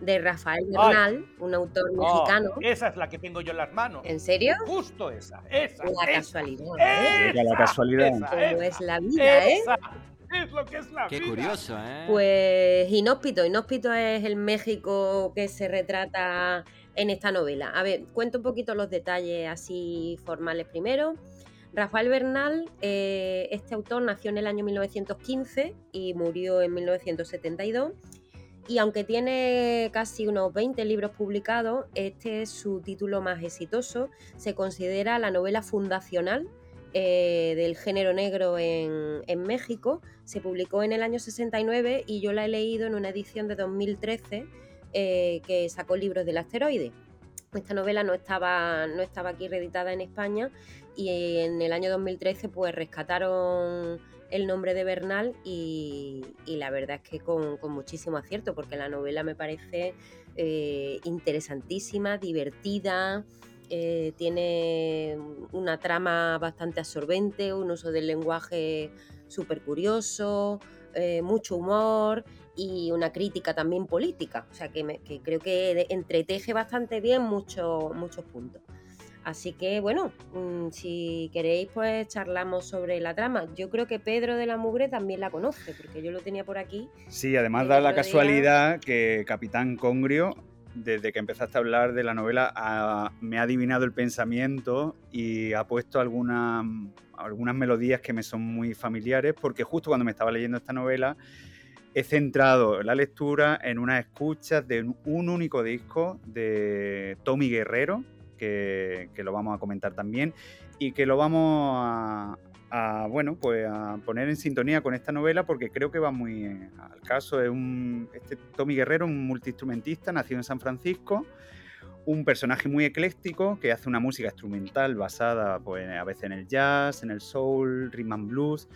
de Rafael Bernal, un autor Oh, mexicano. esa es la que tengo yo en las manos. ¿En serio? Justo esa, esa. La esa, casualidad, ¿eh? Llega la esa, casualidad. esa, Como esa, es la vida, ¿eh? Esa. Es lo que es la Qué vida. curioso, ¿eh? Pues Inhóspito. Inhóspito es el México que se retrata en esta novela. A ver, cuento un poquito los detalles así formales primero. Rafael Bernal, eh, este autor nació en el año 1915 y murió en 1972. Y aunque tiene casi unos 20 libros publicados, este es su título más exitoso. Se considera la novela fundacional eh, del género negro en, en México. Se publicó en el año 69 y yo la he leído en una edición de 2013 eh, que sacó libros del asteroide. Esta novela no estaba, no estaba aquí reeditada en España y en el año 2013 pues rescataron el nombre de Bernal y, y la verdad es que con, con muchísimo acierto porque la novela me parece eh, interesantísima, divertida, eh, tiene una trama bastante absorbente, un uso del lenguaje súper curioso, eh, mucho humor y una crítica también política. O sea que, me- que creo que entreteje bastante bien mucho- muchos puntos. Así que bueno, mm, si queréis pues charlamos sobre la trama. Yo creo que Pedro de la Mugre también la conoce, porque yo lo tenía por aquí. Sí, además da la día- casualidad que Capitán Congrio, desde que empezaste a hablar de la novela, me ha adivinado el pensamiento y ha puesto algunas, algunas melodías que me son muy familiares, porque justo cuando me estaba leyendo esta novela, he centrado la lectura en unas escuchas de un, un único disco de Tommy Guerrero, que, que lo vamos a comentar también, y que lo vamos a, a, bueno, pues a poner en sintonía con esta novela porque creo que va muy eh, al caso. Es un, este Tommy Guerrero, un multiinstrumentista, nacido en San Francisco, un personaje muy ecléctico que hace una música instrumental basada pues, a veces en el jazz, en el soul, rhythm and blues.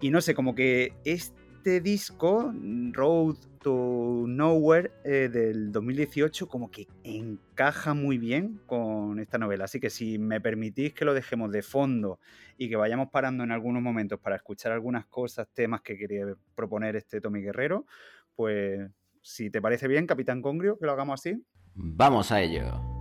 Y no sé, como que este disco, Road to Nowhere, eh, del 2018, como que encaja muy bien con esta novela. Así que si me permitís que lo dejemos de fondo y que vayamos parando en algunos momentos para escuchar algunas cosas, temas que quería proponer este Tommy Guerrero, pues si te parece bien, Capitán Congrio, que lo hagamos así. Vamos a ello.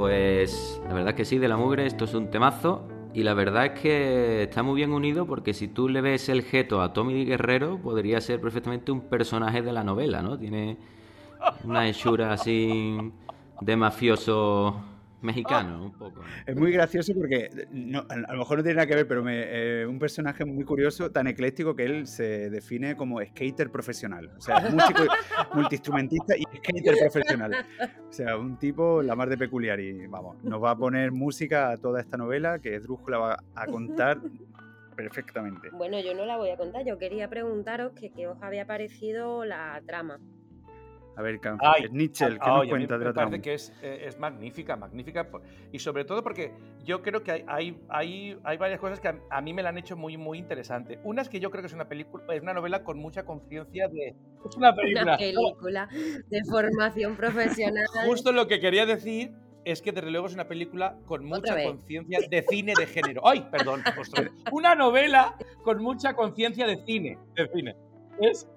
Pues la verdad es que sí, de la mugre esto es un temazo y la verdad es que está muy bien unido porque si tú le ves el geto a Tommy Guerrero podría ser perfectamente un personaje de la novela, ¿no? Tiene una hechura así de mafioso mexicano, un poco. Es muy gracioso porque no, a a lo mejor no tiene nada que ver, pero me, eh, un personaje muy curioso, tan ecléctico que él se define como skater profesional. O sea, es músico, [laughs] multiinstrumentista y skater profesional. O sea, un tipo la más de peculiar y vamos, nos va a poner música a toda esta novela que Drújula va a contar [laughs] perfectamente. Bueno, yo no la voy a contar, yo quería preguntaros que qué os había parecido la trama. A ver, Ay, Nietzsche, ¿qué ah, nos cuenta de me la parece trama? que es, eh, es magnífica, magnífica. Y sobre todo porque yo creo que hay, hay, hay, hay varias cosas que a, a mí me la han hecho muy, muy interesante. Una es que yo creo que es una película, es una novela con mucha conciencia de. Es una [laughs] película. Una película de formación profesional. Justo lo que quería decir es que desde luego es una película con mucha conciencia de cine de género. ¡Ay, perdón! ostras. Una novela con mucha conciencia de cine. De cine. Es,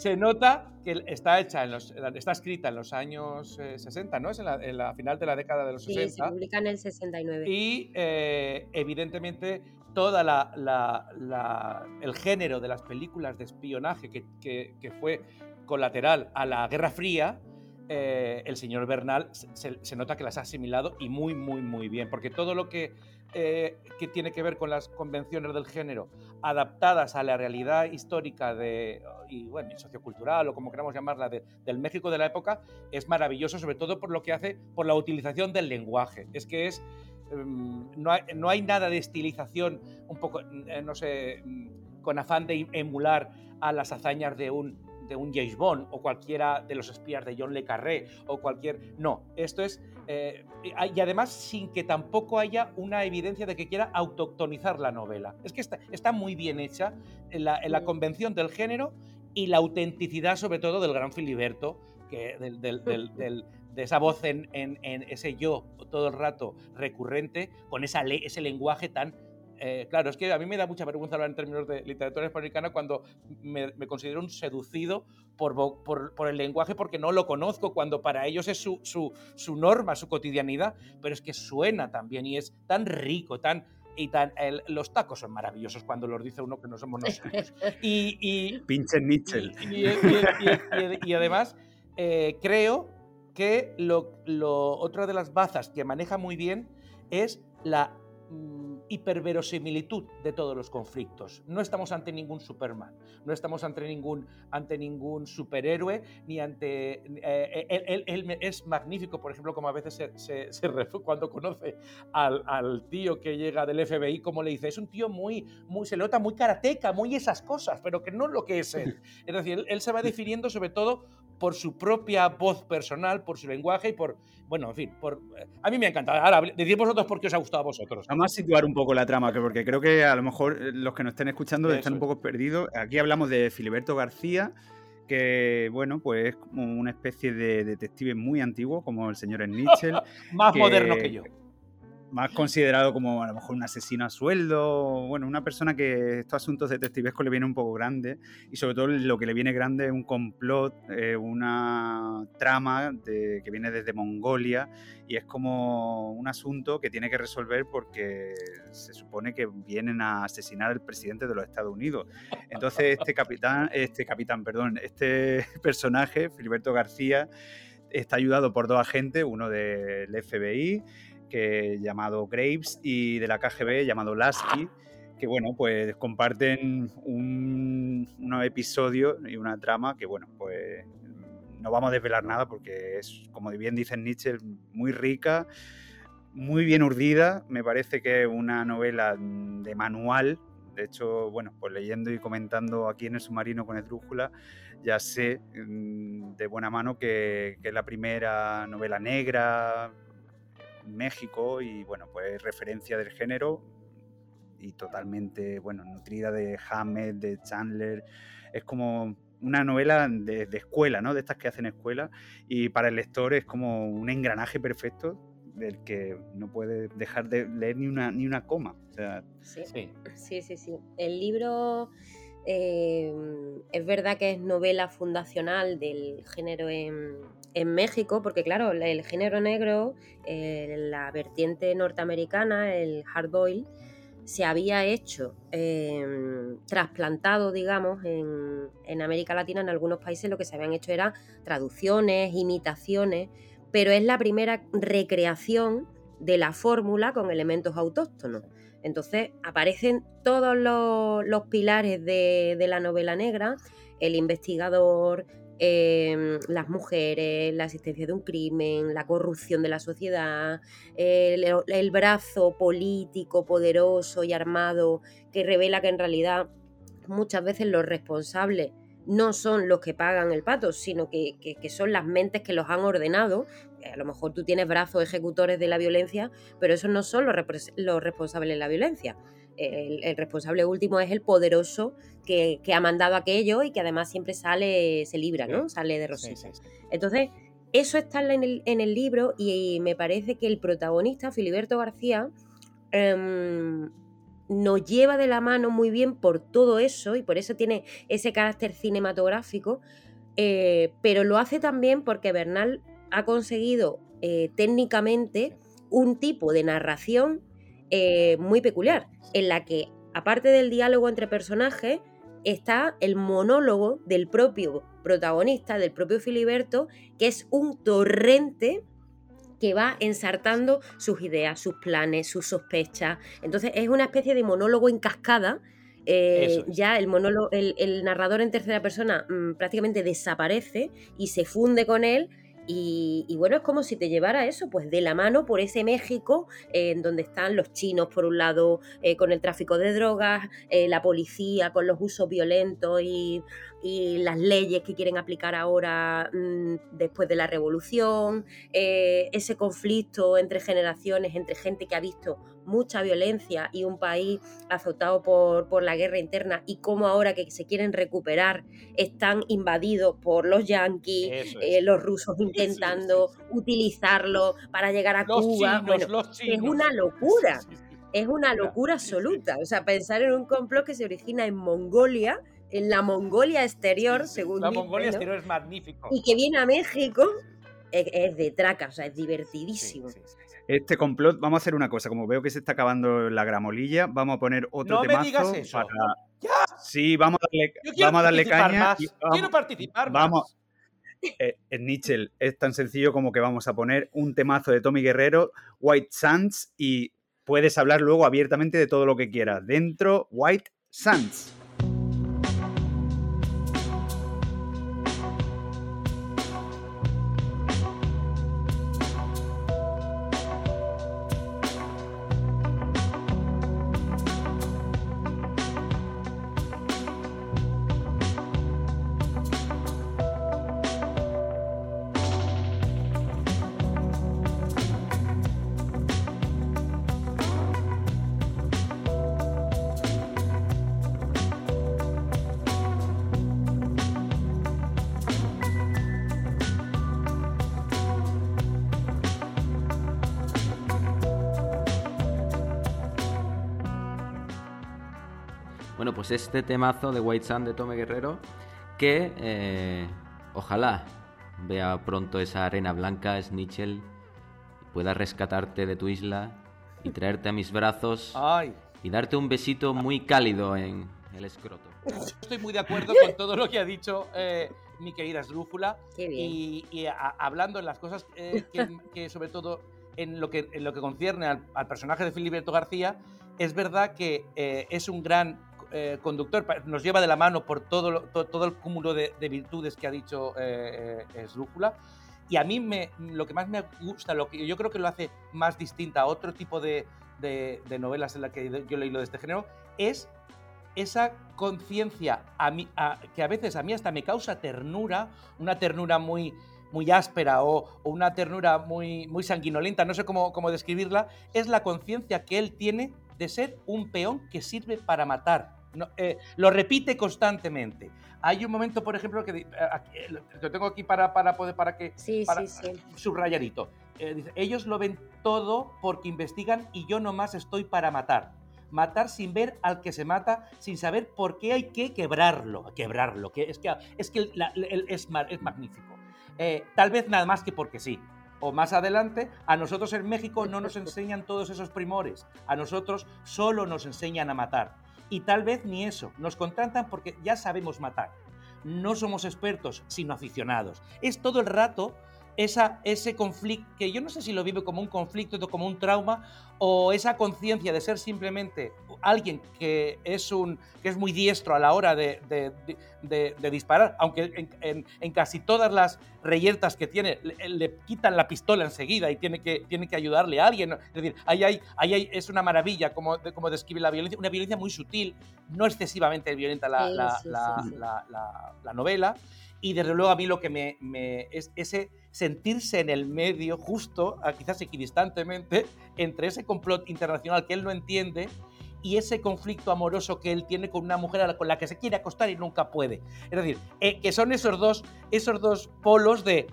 se nota que está hecha, en los, está escrita en los años eh, 60, ¿no? Es en la, en la final de la década de los Sí, se 60. publica en el 69. Y eh, evidentemente toda la, la- la- el género de las películas de espionaje que, que- que fue colateral a la Guerra Fría, eh, el señor Bernal se, se- se nota que las ha asimilado y muy, muy, muy bien, porque todo lo que, eh, que tiene que ver con las convenciones del género adaptadas a la realidad histórica de, y, bueno, sociocultural o como queramos llamarla, de- del México de la época, es maravilloso, sobre todo por lo que hace, por la utilización del lenguaje. Es que es em, no, hay, no hay nada de estilización un poco, eh, no sé, mm, con afán de emular a las hazañas de un de un James Bond o cualquiera de los espías de John Le Carré o cualquier... No, esto es... eh, y además sin que tampoco haya una evidencia de que quiera autoctonizar la novela. Es que está, está muy bien hecha en la, en la Mm. convención del género y la autenticidad sobre todo del gran Filiberto, que, del, del- [laughs] del- del- de esa voz en, en- en ese yo todo el rato recurrente, con esa le- ese lenguaje tan... eh, claro, es que a mí me da mucha vergüenza hablar en términos de literatura hispanoamericana cuando me, me considero un seducido por, por, por el lenguaje porque no lo conozco, cuando para ellos es su, su, su norma, su cotidianidad, pero es que suena también y es tan rico, tan... Y tan, el- los tacos son maravillosos cuando los dice uno que no somos nosotros. [laughs] Y, y, Pinche Nietzsche. y, y- y- y- y- y además, eh, creo que lo, lo- otra de las bazas que maneja muy bien es la hiperverosimilitud de todos los conflictos. No estamos ante ningún Superman, no estamos ante ningún, ante ningún superhéroe, ni ante... eh, él, él- es magnífico, por ejemplo, como a veces se, se- [laughs] cuando conoce al, al tío que llega del FBI, como le dice, es un tío muy, muy, se le nota muy karateca, muy esas cosas, pero que no es lo que es él. [laughs] Es decir, él, él se va definiendo sobre todo por su propia voz personal, por su lenguaje y por, bueno, en fin, por... eh, A mí me ha encantado. Ahora, decid vosotros por qué os ha gustado a vosotros. Vamos a situar un poco la trama, que porque creo que a lo mejor eh, los que nos estén escuchando Eso están un poco perdidos. Aquí hablamos de Filiberto García, que bueno, pues es como una especie de detective muy antiguo, como el señor Nietzsche, [laughs] Más que- moderno que yo. Más considerado como a lo mejor un asesino a sueldo, bueno, una persona que estos asuntos detectivescos le viene un poco grande y sobre todo lo que le viene grande es un complot, eh, una trama de- que viene desde Mongolia y es como un asunto que tiene que resolver porque se supone que vienen a asesinar al presidente de los Estados Unidos. Entonces este capitán, este capitán, perdón, este [laughs] personaje, Filiberto García, está ayudado por dos agentes, uno del FBI que llamado Graves y de la KGB llamado Lasky, que bueno, pues comparten un, unos episodios y una trama que bueno, pues no vamos a desvelar nada porque es, como bien dice Nietzsche, muy rica, muy bien urdida, me parece que es una novela de manual, de hecho, bueno, pues leyendo y comentando aquí en el submarino con Esdrújula, ya sé mm, de buena mano que, que es la primera novela negra México y bueno, pues referencia del género y totalmente, bueno, nutrida de Hammett, de Chandler, es como una novela de, de escuela, ¿no? De estas que hacen escuela y para el lector es como un engranaje perfecto del que no puede dejar de leer ni una, ni una coma. O sea, Sí. Sí. Sí, sí, sí. El libro eh, es verdad que es novela fundacional del género en, en México, porque claro, la- el género negro, eh, la vertiente norteamericana, el hard boil, se había hecho eh, trasplantado, digamos, en, en América Latina, en algunos países lo que se habían hecho era traducciones, imitaciones, pero es la primera recreación de la fórmula con elementos autóctonos. Entonces aparecen todos los, pilares de la novela negra, el investigador, eh, las mujeres, la existencia de un crimen, la corrupción de la sociedad, el, brazo político poderoso y armado que revela que en realidad muchas veces los responsables no son los que pagan el pato, sino que, que- son las mentes que los han ordenado. A lo mejor tú tienes brazos ejecutores de la violencia, pero esos no son los, los responsables de la violencia. El, el responsable último es el poderoso que, que ha mandado aquello y que además siempre sale, se libra, ¿no? Sale de Sí, rosita. sí, sí. Entonces, eso está en el, en el libro y me parece que el protagonista, Filiberto García, em, nos lleva de la mano muy bien por todo eso y por eso tiene ese carácter cinematográfico, eh, pero lo hace también porque Bernal ha conseguido eh, técnicamente un tipo de narración eh, muy peculiar, en la que, aparte del diálogo entre personajes, está el monólogo del propio protagonista, del propio Filiberto, que es un torrente que va ensartando sus ideas, sus planes, sus sospechas. Entonces es una especie de monólogo en cascada. eh, es. Ya el, monólogo, el, el narrador en tercera persona mm, prácticamente desaparece y se funde con él Y, bueno, es como si te llevara eso, pues de la mano por ese México, eh, en donde están los chinos, por un lado, eh, con el tráfico de drogas, eh, la policía con los usos violentos y, y las leyes que quieren aplicar ahora mm, después de la revolución, ese conflicto entre generaciones, entre gente que ha visto mucha violencia y un país azotado por, por la guerra interna y cómo ahora que se quieren recuperar están invadidos por los yanquis, es. eh, los rusos intentando utilizarlo para llegar a Los Cuba. chinos, bueno, es una locura. Es una locura absoluta. O sea, pensar en un complot que se origina en Mongolia, en la Mongolia exterior, según La Mongolia ¿no? exterior es magnífico. y que viene a México, es, de traca, o sea, es divertidísimo. sí, sí, sí. Este complot, vamos a hacer una cosa, como veo que se está acabando la gramolilla, vamos a poner otro No me temazo digas eso. para... ¡Ya! Sí, vamos a darle, vamos a darle caña. más. y vamos- Quiero participar más. vamos. eh, en Nichel es tan sencillo como que vamos a poner un temazo de Tommy Guerrero, White Sands, y puedes hablar luego abiertamente de todo lo que quieras. Dentro, White Sands. Pues este temazo de White Sun de Tome Guerrero, que eh, ojalá vea pronto esa arena blanca, Snitchell, pueda rescatarte de tu isla y traerte a mis brazos Ay, y darte un besito muy cálido en el escroto. estoy muy de acuerdo con todo lo que ha dicho eh, mi querida Esdrújula. Y, y a- hablando en las cosas eh, que, que sobre todo en lo que, en lo que concierne al, al personaje de Filiberto García, es verdad que eh, es un gran eh, conductor, nos lleva de la mano por todo, lo- to- todo el cúmulo de, de virtudes que ha dicho eh, eh, Esdrújula. Y a mí me, lo que más me gusta, lo que yo creo que lo hace más distinta a otro tipo de, de- de novelas en las que yo he leído de este género, es esa conciencia a mí- a- que a veces a mí hasta me causa ternura, una ternura muy, muy áspera o, o una ternura muy, muy sanguinolenta, no sé cómo, cómo describirla, es la conciencia que él tiene de ser un peón que sirve para matar. No, eh, lo repite constantemente. Hay un momento, por ejemplo, que eh, aquí, eh, lo tengo aquí para, para poder para que Sí, para- sí, sí. subrayadito. Eh, dice, ellos lo ven todo porque investigan y yo nomás estoy para matar. Matar sin ver al que se mata, sin saber por qué hay que quebrarlo. Quebrarlo, que es que, es, que la- el- es, es magnífico. Eh, tal vez nada más que porque sí. O más adelante, a nosotros en México no nos enseñan todos esos primores. A nosotros solo nos enseñan a matar. Y tal vez ni eso. Nos contratan porque ya sabemos matar. No somos expertos, sino aficionados. Es todo el rato esa, ese conflicto, que yo no sé si lo vive como un conflicto como un trauma, o esa conciencia de ser simplemente alguien que es, un, que es muy diestro a la hora de, de- de- de disparar, aunque en, en- en casi todas las reyertas que tiene le, le quitan la pistola enseguida y tiene que, tiene que ayudarle a alguien. Es decir, ahí, hay, ahí hay- es una maravilla como, como describe la violencia, una violencia muy sutil, no excesivamente violenta la, Sí, la- sí, la- sí, la- la- la novela. Y desde luego a mí lo que me, me- es ese sentirse en el medio, justo, quizás equidistantemente, entre ese complot internacional que él no entiende y ese conflicto amoroso que él tiene con una mujer con la que se quiere acostar y nunca puede. Es decir, eh, que son esos dos, esos dos polos de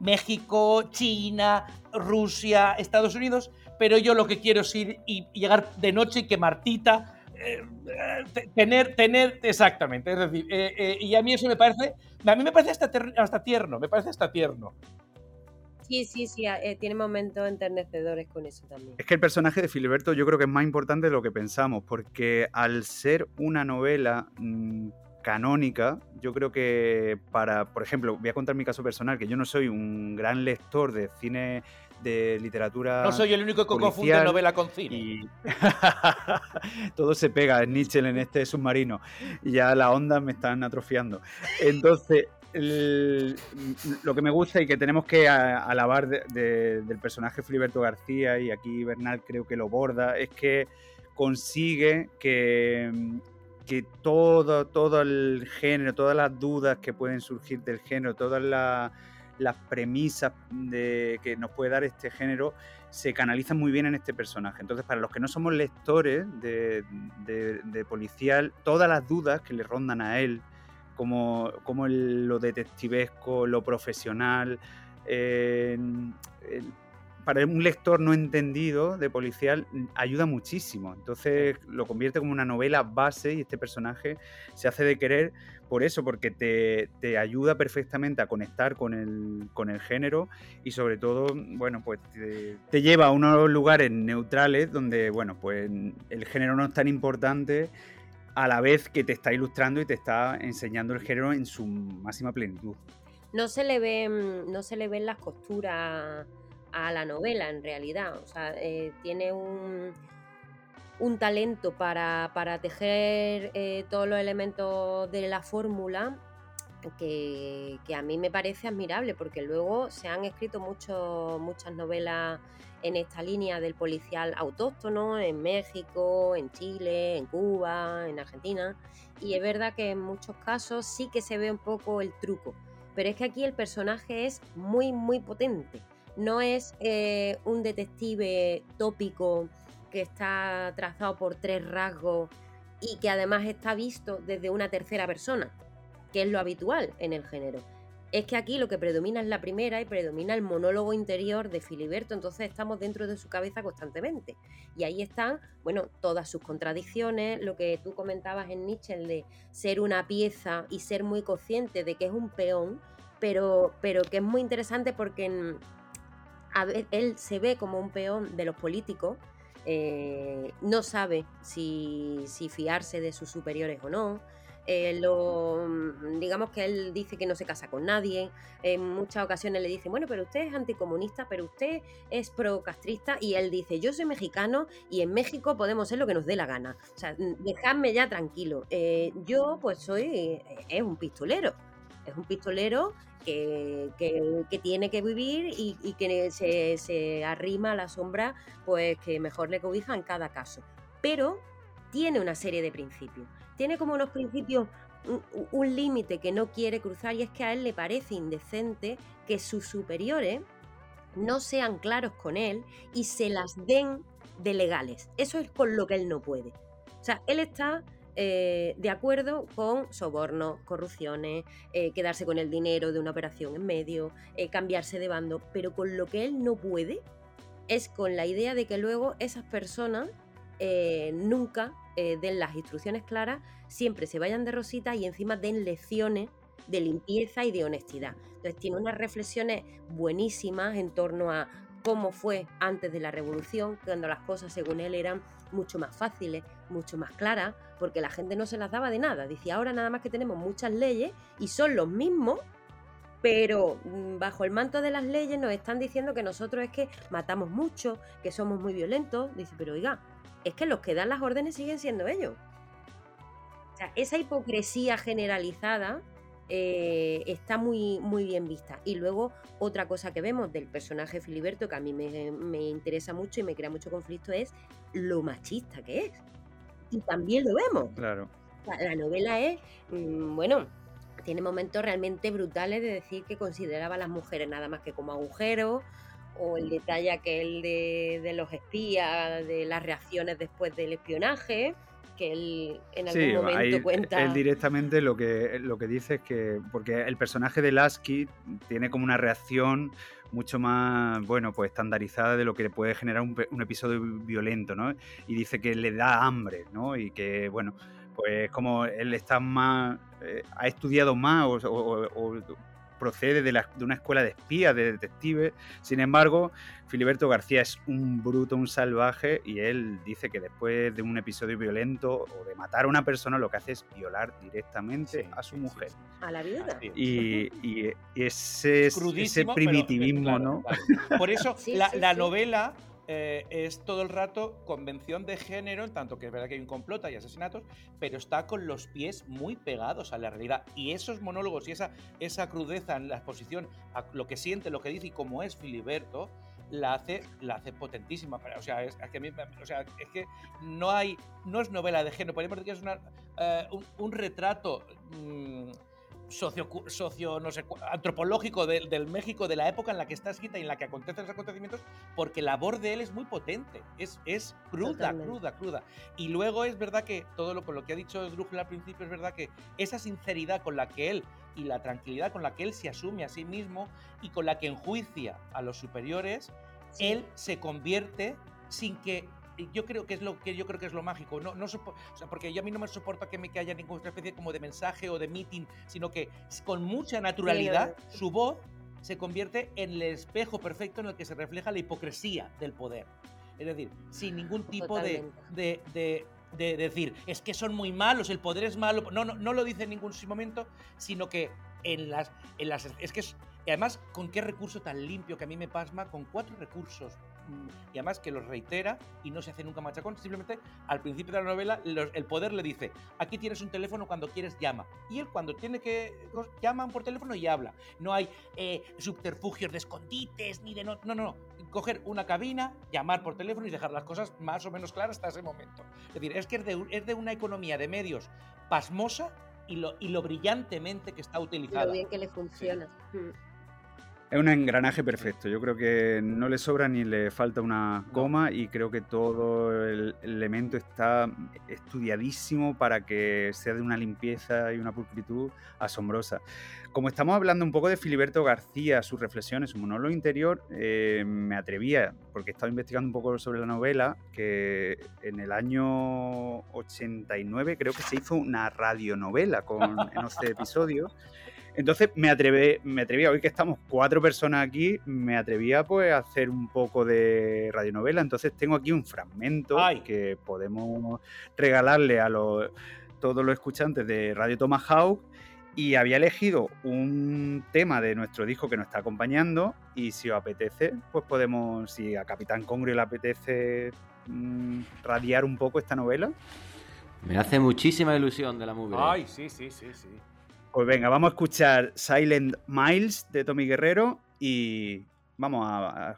México, China, Rusia, Estados Unidos, pero yo lo que quiero es ir y llegar de noche y que Martita eh, eh, te- tener, tener, exactamente, es decir, y a mí eso me parece, a mí me parece hasta, hasta tierno, me parece hasta tierno. Sí, sí, sí, eh, tiene momentos enternecedores con eso también. Es que el personaje de Filiberto yo creo que es más importante de lo que pensamos, porque al ser una novela mm, canónica, yo creo que para, por ejemplo, voy a contar mi caso personal, que yo no soy un gran lector de cine, de literatura... No soy el único que confunde novela con cine. y [laughs] todo se pega en Nietzsche en este submarino y ya las ondas me están atrofiando. Entonces, lo que me gusta y que tenemos que alabar de- de- del personaje Filiberto García, y aquí Bernal creo que lo borda, es que consigue que, todo, todo el género, todas las dudas que pueden surgir del género, todas la- las premisas de, que nos puede dar este género, se canalizan muy bien en este personaje. Entonces, para los que no somos lectores de- de policial, todas las dudas que le rondan a él, como, como el- lo detectivesco, lo profesional, eh, el- para un lector no entendido de policial ayuda muchísimo. Entonces lo convierte como una novela base y este personaje se hace de querer por eso, porque te, te ayuda perfectamente a conectar con el, con el género y sobre todo, bueno, pues te, te lleva a unos lugares neutrales donde, bueno, pues el género no es tan importante a la vez que te está ilustrando y te está enseñando el género en su máxima plenitud. no se le ven no se le ven las costuras a la novela en realidad o sea eh, tiene un un talento para, para tejer eh, todos los elementos de la fórmula que, a mí me parece admirable porque luego se han escrito muchas novelas en esta línea del policial autóctono en México, en Chile, en Cuba, en Argentina y es verdad que en muchos casos sí que se ve un poco el truco pero es que aquí el personaje es muy, muy potente. No es eh, un detective tópico que está trazado por tres rasgos y que además está visto desde una tercera persona, que es lo habitual en el género. Es que aquí lo que predomina es la primera y predomina el monólogo interior de Filiberto, entonces estamos dentro de su cabeza constantemente. Y ahí están, bueno, todas sus contradicciones, lo que tú comentabas en Nietzsche, de ser una pieza y ser muy consciente de que es un peón, pero, pero que es muy interesante porque en- a ve- él se ve como un peón de los políticos, eh, no sabe si, si fiarse de sus superiores o no. Eh, lo, digamos que él dice que no se casa con nadie. En muchas ocasiones le dicen, bueno, pero usted es anticomunista, pero usted es procastrista. Y él dice, yo soy mexicano y en México podemos ser lo que nos dé la gana. O sea, mm, dejadme ya tranquilo. Eh, yo, pues, soy, es un pistolero. Es un pistolero que, que- tiene que vivir y, y que se, se arrima a la sombra, pues que mejor le cobija en cada caso. Pero tiene una serie de principios. Tiene como unos principios, un, límite que no quiere cruzar y es que a él le parece indecente que sus superiores no sean claros con él y se las den de legales. Eso es con lo que él no puede. O sea, él está eh, de acuerdo con sobornos, corrupciones, eh, quedarse con el dinero de una operación en medio, eh, cambiarse de bando, pero con lo que él no puede es con la idea de que luego esas personas eh, nunca eh, den las instrucciones claras, siempre se vayan de rosita y encima den lecciones de limpieza y de honestidad. Entonces tiene unas reflexiones buenísimas en torno a cómo fue antes de la revolución, cuando las cosas según él eran mucho más fáciles, mucho más claras, porque la gente no se las daba de nada. Dice, ahora nada más que tenemos muchas leyes y son los mismos, pero mm, bajo el manto de las leyes nos están diciendo que nosotros es que matamos mucho, que somos muy violentos. Dice, pero oiga, es que los que dan las órdenes siguen siendo ellos. O sea, esa hipocresía generalizada eh, está muy, muy bien vista. Y luego otra cosa que vemos del personaje Filiberto, que a mí me, me interesa mucho y me crea mucho conflicto, es lo machista que es. Y también lo vemos. Claro. La novela es, mm, bueno, tiene momentos realmente brutales de decir que consideraba a las mujeres nada más que como agujeros, o el detalle aquel de, de los espías, de las reacciones después del espionaje, que él en algún Sí, momento ahí cuenta. él directamente lo que, lo que dice es que, porque el personaje de Lasky tiene como una reacción mucho más, bueno, pues estandarizada de lo que puede generar un, un episodio violento, ¿no? Y dice que le da hambre, ¿no? Y que, bueno, pues como él está más, eh, ha estudiado más o, o- o procede de, la- de una escuela de espías, de detectives, sin embargo, Filiberto García es un bruto, un salvaje, y él dice que después de un episodio violento o de matar a una persona, lo que hace es violar directamente a su mujer. A la viuda. Y, y ese, ese Crudísimo, pero- primitivismo, claro, ¿no? claro. Por eso [laughs] Sí, la, sí, la sí. novela eh, es todo el rato convención de género, en tanto que es verdad que hay un complot, hay asesinatos, pero está con los pies muy pegados a la realidad. Y esos monólogos y esa, esa crudeza en la exposición, a lo que siente, lo que dice y cómo es Filiberto, la hace, la hace potentísima. O sea, es, que, no hay, no es novela de género, podemos decir que es eh, un, retrato mmm, socio, socio no sé, antropológico del, del, México de la época en la que está escrita y en la que acontecen los acontecimientos, porque la voz de él es muy potente, es, es cruda, Totalmente. cruda, cruda. Y luego es verdad que todo lo, con lo que ha dicho Drújula al principio, es verdad que esa sinceridad con la que él y la tranquilidad con la que él se asume a sí mismo y con la que enjuicia a los superiores, sí. él se convierte sin que yo creo que es lo que yo creo que es lo mágico no, no o sea, porque yo a mí no me soporta que me que haya ninguna especie como de mensaje o de meeting sino que con mucha naturalidad sí, su voz se convierte en el espejo perfecto en el que se refleja la hipocresía del poder. Es decir sin ningún tipo de, de, de, de, decir es que son muy malos el poder es malo no no, no lo dice en ningún momento sino que en las en las es que es, y además con qué recurso tan limpio que a mí me pasma con cuatro recursos y además que los reitera y no se hace nunca machacón, simplemente al principio de la novela los, el poder le dice, aquí tienes un teléfono, cuando quieres llama. Y él cuando tiene que, llaman por teléfono y habla. No hay eh, subterfugios de escondites, ni de no, no, no, coger una cabina, llamar por teléfono y dejar las cosas más o menos claras hasta ese momento. Es decir, es que es de, es de una economía de medios pasmosa y lo, y lo brillantemente que está utilizada. Lo bien que le funciona. Sí. Es un engranaje perfecto. Yo creo que no le sobra ni le falta una coma y creo que todo el elemento está estudiadísimo para que sea de una limpieza y una pulcritud asombrosa. Como estamos hablando un poco de Filiberto García, sus reflexiones, su monólogo interior, eh, me atrevía, porque he estado investigando un poco sobre la novela, que en el año 89 creo que se hizo una radionovela con en 11 episodios. Entonces me atreví, me atrevía, hoy que estamos cuatro personas aquí, me atrevía pues a hacer un poco de radionovela. Entonces tengo aquí un fragmento Ay. que podemos regalarle a los, todos los escuchantes de Radio Tomahawk. Y había elegido un tema de nuestro disco que nos está acompañando. Y si os apetece, pues podemos, si a Capitán Congrio le apetece mmm, radiar un poco esta novela. Me hace muchísima ilusión de la movie. Ay, sí, sí, sí, sí. Pues venga, vamos a escuchar Silent Miles de Tommy Guerrero y vamos a,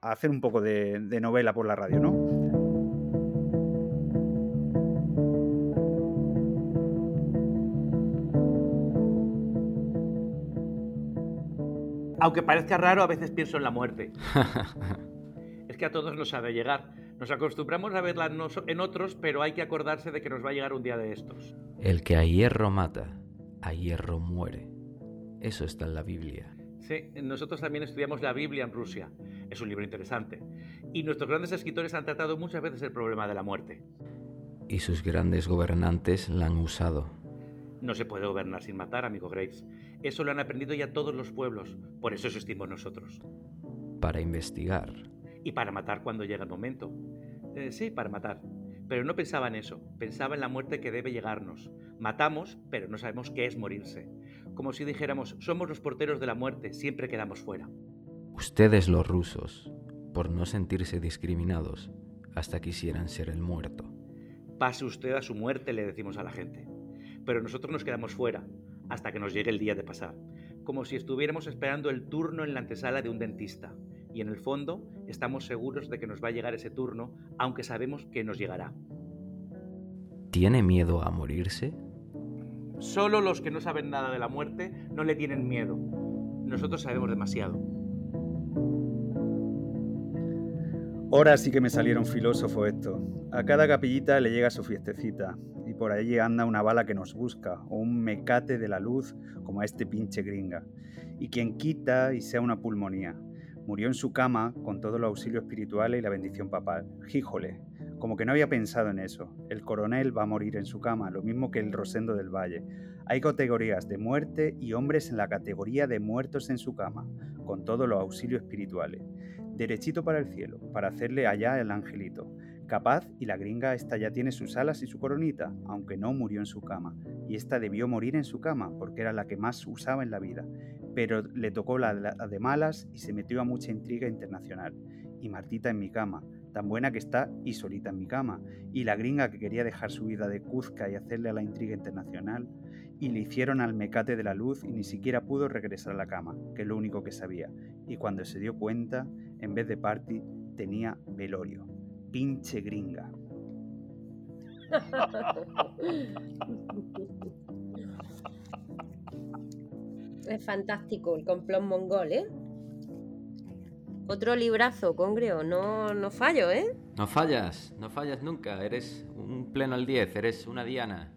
a hacer un poco de, de, novela por la radio, ¿no? Aunque parezca raro, a veces pienso en la muerte. [laughs] es que a todos nos ha de llegar. Nos acostumbramos a verla en otros, pero hay que acordarse de que nos va a llegar un día de estos. El que a hierro mata a hierro muere. Eso está en la Biblia. Sí, nosotros también estudiamos la Biblia en Rusia. Es un libro interesante. Y nuestros grandes escritores han tratado muchas veces el problema de la muerte. Y sus grandes gobernantes la han usado. No se puede gobernar sin matar, amigo Graves. Eso lo han aprendido ya todos los pueblos. Por eso existimos nosotros. Para investigar. Y para matar cuando llega el momento. Eh, sí, para matar. Pero no pensaba en eso, pensaba en la muerte que debe llegarnos. Matamos, pero no sabemos qué es morirse. Como si dijéramos, somos los porteros de la muerte, siempre quedamos fuera. Ustedes los rusos, por no sentirse discriminados, hasta quisieran ser el muerto. Pase usted a su muerte, le decimos a la gente. Pero nosotros nos quedamos fuera, hasta que nos llegue el día de pasar, como si estuviéramos esperando el turno en la antesala de un dentista y en el fondo estamos seguros de que nos va a llegar ese turno, aunque sabemos que nos llegará. ¿Tiene miedo a morirse? Solo los que no saben nada de la muerte no le tienen miedo. Nosotros sabemos demasiado. Ahora sí que me salieron filósofos esto. A cada capillita le llega su fiestecita y por allí anda una bala que nos busca o un mecate de la luz como a este pinche gringa. Y quien quita y sea una pulmonía. Murió en su cama con todos los auxilios espirituales y la bendición papal. Jíjole, como que no había pensado en eso. El coronel va a morir en su cama, lo mismo que el Rosendo del Valle. Hay categorías de muerte y hombres en la categoría de muertos en su cama, con todos los auxilios espirituales. Derechito para el cielo, para hacerle allá el angelito. Capaz y la gringa esta ya tiene sus alas y su coronita, aunque no murió en su cama. Y esta debió morir en su cama, porque era la que más usaba en la vida pero le tocó la, de malas y se metió a mucha intriga internacional. Y Martita en mi cama, tan buena que está y solita en mi cama. Y la gringa que quería dejar su vida de Cuzca y hacerle a la intriga internacional. Y le hicieron al mecate de la luz y ni siquiera pudo regresar a la cama, que es lo único que sabía. Y cuando se dio cuenta, en vez de party, tenía velorio. Pinche gringa. [laughs] Es fantástico el complot mongol, ¿eh? Otro librazo, Congreo, no, no fallo, ¿eh? No fallas, no fallas nunca. Eres un pleno al 10, eres una diana.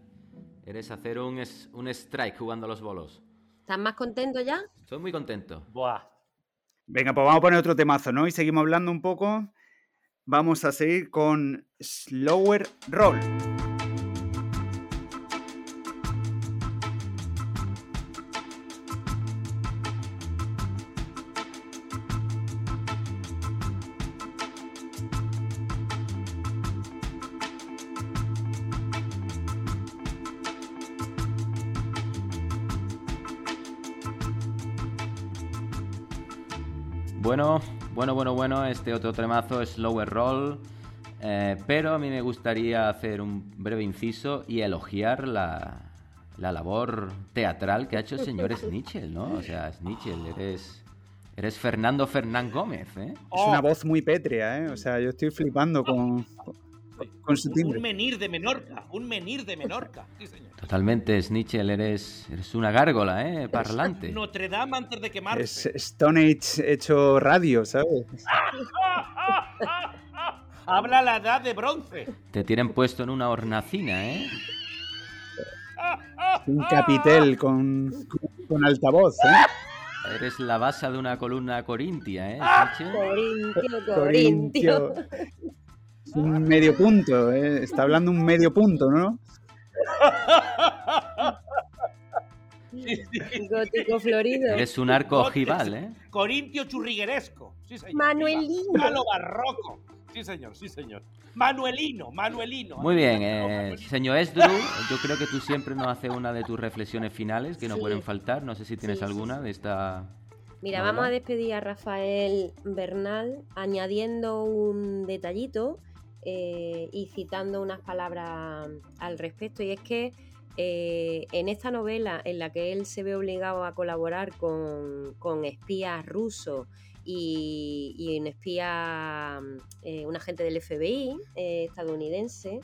Eres hacer un, es- un strike jugando a los bolos. ¿Estás más contento ya? Estoy muy contento. Buah. Venga, pues vamos a poner otro temazo, ¿no? Y seguimos hablando un poco. Vamos a seguir con Slower Roll. Bueno, bueno, bueno, este otro tremazo es Lower Roll. eh, pero a mí me gustaría hacer un breve inciso y elogiar la, la labor teatral que ha hecho el señor [laughs] Snitchell, ¿no? O sea, Snitchell, eres, eres Fernando Fernán Gómez, ¿eh? Es una voz muy pétrea, ¿eh? O sea, yo estoy flipando con, con su Un menir de Menorca, un menir de Menorca. Sí, señor. Totalmente, Snitchell, eres, eres una gárgola, ¿eh? Parlante. Notre Dame antes de quemarse. Es Stone Age hecho radio, ¿sabes? [laughs] Habla la edad de bronce. Te tienen puesto en una hornacina, ¿eh? Un capitel con, con altavoz, ¿eh? Eres la base de una columna corintia, ¿eh? Snitchell? Corintio, Corintio. Es un medio punto, ¿eh? Está hablando un medio punto, ¿no? Sí, sí. Gótico florido. Eres un arco ojival, ¿eh? Corintio churrigueresco. Sí, señor. Manuelino. Palo barroco. Sí, señor, sí, señor. Manuelino, Manuelino. Muy bien, eh, señor Esdru, yo creo que tú siempre nos haces una de tus reflexiones finales que no pueden faltar. No sé si tienes Sí, sí, alguna de esta. Mira, vamos a despedir a Rafael Bernal añadiendo un detallito eh, y citando unas palabras al respecto. Y es que eh, en esta novela en la que él se ve obligado a colaborar con, con espías rusos y, y un espía, eh, un agente del FBI estadounidense,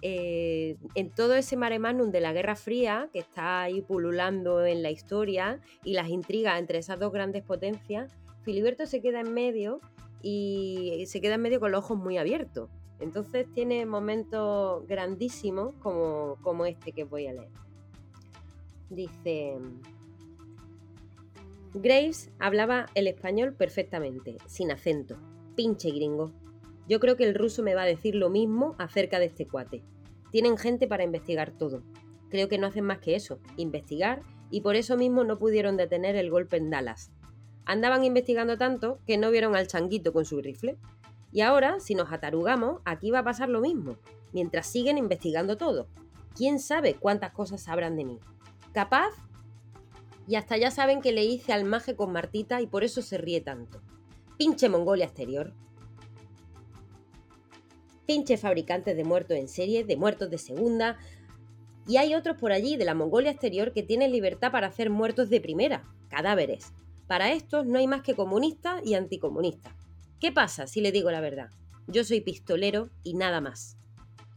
en todo ese mare magnum de la Guerra Fría, que está ahí pululando en la historia, y las intrigas entre esas dos grandes potencias, Filiberto se queda en medio y se queda en medio con los ojos muy abiertos. Entonces tiene momentos grandísimos como, como este que voy a leer. Dice... Graves hablaba el español perfectamente, sin acento. Pinche gringo. Yo creo que el ruso me va a decir lo mismo acerca de este cuate. Tienen gente para investigar todo. Creo que no hacen más que eso, investigar, y por eso mismo no pudieron detener el golpe en Dallas. Andaban investigando tanto que no vieron al changuito con su rifle. Y ahora, si nos atarugamos, aquí va a pasar lo mismo, mientras siguen investigando todo. ¿Quién sabe cuántas cosas sabrán de mí? ¿Capaz? Y hasta ya saben que le hice al maje con Martita y por eso se ríe tanto. Pinche Mongolia exterior. Pinche fabricantes de muertos en serie, de muertos de segunda. Y hay otros por allí de la Mongolia exterior que tienen libertad para hacer muertos de primera, cadáveres. Para estos no hay más que comunistas y anticomunistas. ¿Qué pasa si le digo la verdad? Yo soy pistolero y nada más.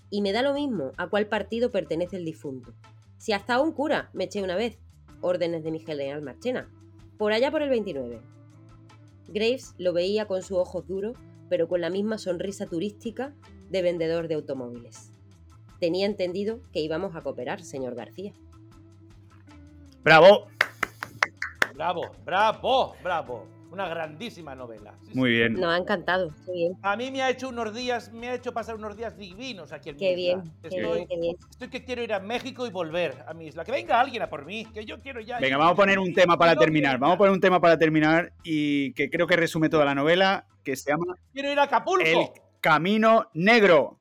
Y me da lo mismo a cuál partido pertenece el difunto. Si hasta un cura me eché una vez, órdenes de mi general Marchena, por allá por el 29. Graves lo veía con sus ojos duros, pero con la misma sonrisa turística de vendedor de automóviles. Tenía entendido que íbamos a cooperar, señor García. ¡Bravo! Bravo, bravo, bravo. Una grandísima novela. Sí, Muy sí. bien. Nos ha encantado, qué bien. A mí me ha hecho unos días, me ha hecho pasar unos días divinos aquí en Qué mi isla. bien, qué Estoy, bien, qué bien. estoy que quiero ir a México y volver a mi isla. Que venga alguien a por mí, que yo quiero ya. Venga, vamos a poner un tema para terminar. Vamos a poner un tema para terminar y que creo que resume toda la novela, que se llama Quiero ir a Acapulco. El Camino Negro.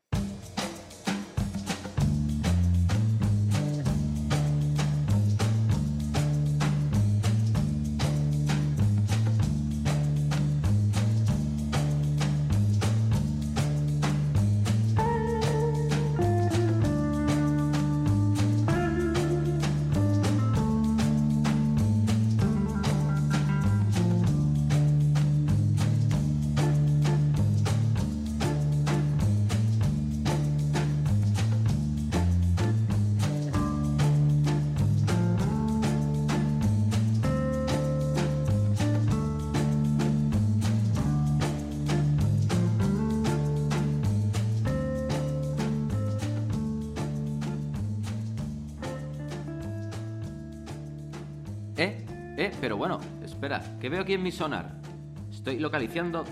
Que veo aquí en mi sonar. Estoy localizando.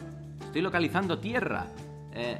Estoy localizando tierra. Eh,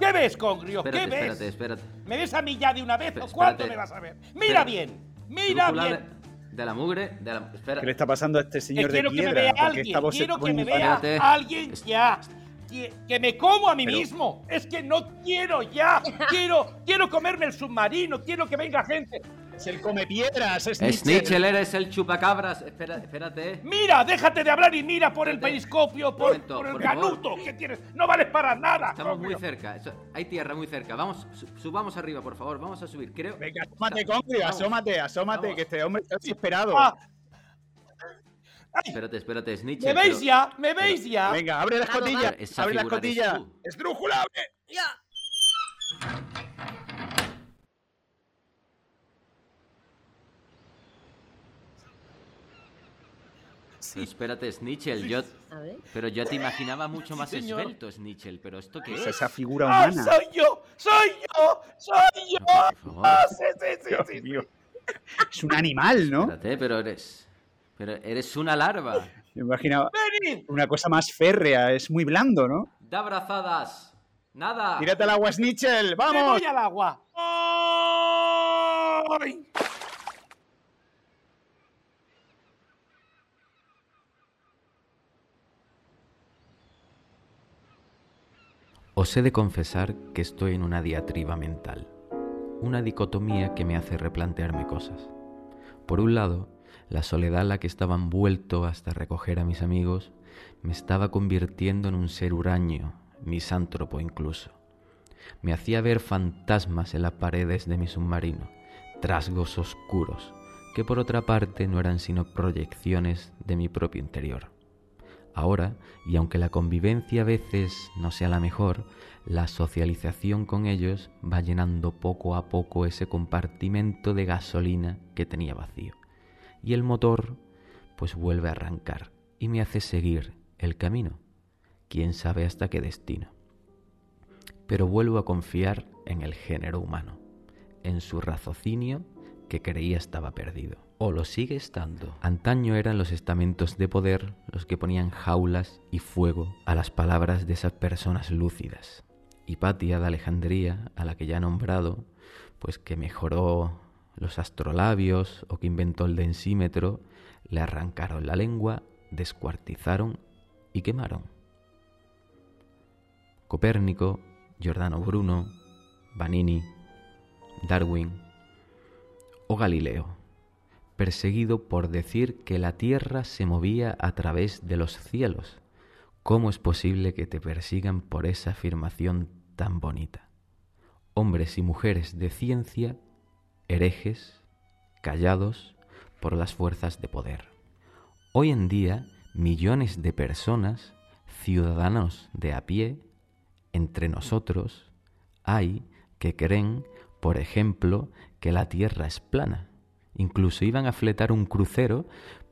¿Qué ves, Congrio? espérate, ¿Qué ves? espérate, espérate. ¿Me ves a mí ya de una vez Espera, o cuánto espérate. me vas a ver? ¡Mira bien! ¡Mira bien! De, de la mugre, de la. Espera. ¿Qué le está pasando a este Que señor de quiero que me piedra? vea ¿Por qué alguien, quiero que me vea Espérate. alguien ya. Que, que me como a mí Pero- mismo. Es que no quiero ya. [laughs] Quiero, quiero comerme el submarino. Quiero que venga gente. Es el come piedras, es Snitchel, eres el chupacabras. Espera, espérate. Mira, déjate de hablar y mira por el periscopio, por, Momento, por el por favor. ganuto que tienes. No vales para nada. Estamos muy cerca. eso- hay tierra muy cerca. Vamos, su- subamos arriba, por favor. Vamos a subir. Creo. Venga, asómate, Congrio, asómate, asómate, Vamos. que este hombre está desesperado. Ah, Espérate, espérate, Snitchel. ¿Me veis pero- ya? ¿Me veis ya? Venga, abre la Vamos, escotilla, vamos. Esa abre la figura eres escotilla. tú. ¡Esdrújula! Ya. Pero espérate, Snitchel. Yo, pero yo te imaginaba mucho más señor. esbelto, Snitchel. Pero ¿esto qué Es es? esa figura ¡Ah, humana. soy yo! ¡Soy yo! ¡Soy yo! No. Ah, sí, sí, sí, Dios sí. mío. Es un animal, ¿no? Espérate, pero eres. Pero eres una larva. Me imaginaba ¡Venid! una cosa más férrea, es muy blando, ¿no? Da abrazadas. Nada. Tírate al agua, Snitchel, ¡Me ¡vamos! voy al agua! ¡Ay! Os he de confesar que estoy en una diatriba mental, una dicotomía que me hace replantearme cosas. Por un lado, la soledad en la que estaba envuelto hasta recoger a mis amigos me estaba convirtiendo en un ser huraño, misántropo incluso. Me hacía ver fantasmas en las paredes de mi submarino, trasgos oscuros, que por otra parte no eran sino proyecciones de mi propio interior. Ahora, y aunque la convivencia a veces no sea la mejor, la socialización con ellos va llenando poco a poco ese compartimento de gasolina que tenía vacío. Y el motor pues vuelve a arrancar y me hace seguir el camino, quién sabe hasta qué destino. Pero vuelvo a confiar en el género humano, en su raciocinio que creía estaba perdido. O lo sigue estando. Antaño eran los estamentos de poder los que ponían jaulas y fuego a las palabras de esas personas lúcidas. Hipatia de Alejandría, a la que ya he nombrado, pues que mejoró los astrolabios o que inventó el densímetro, le arrancaron la lengua, descuartizaron y quemaron. Copérnico, Giordano Bruno, Vanini, Darwin o Galileo, perseguido por decir que la tierra se movía a través de los cielos. ¿Cómo es posible que te persigan por esa afirmación tan bonita? Hombres y mujeres de ciencia, herejes, callados por las fuerzas de poder. Hoy en día, millones de personas, ciudadanos de a pie, entre nosotros, hay que creen, por ejemplo, que la Tierra es plana. Incluso iban a fletar un crucero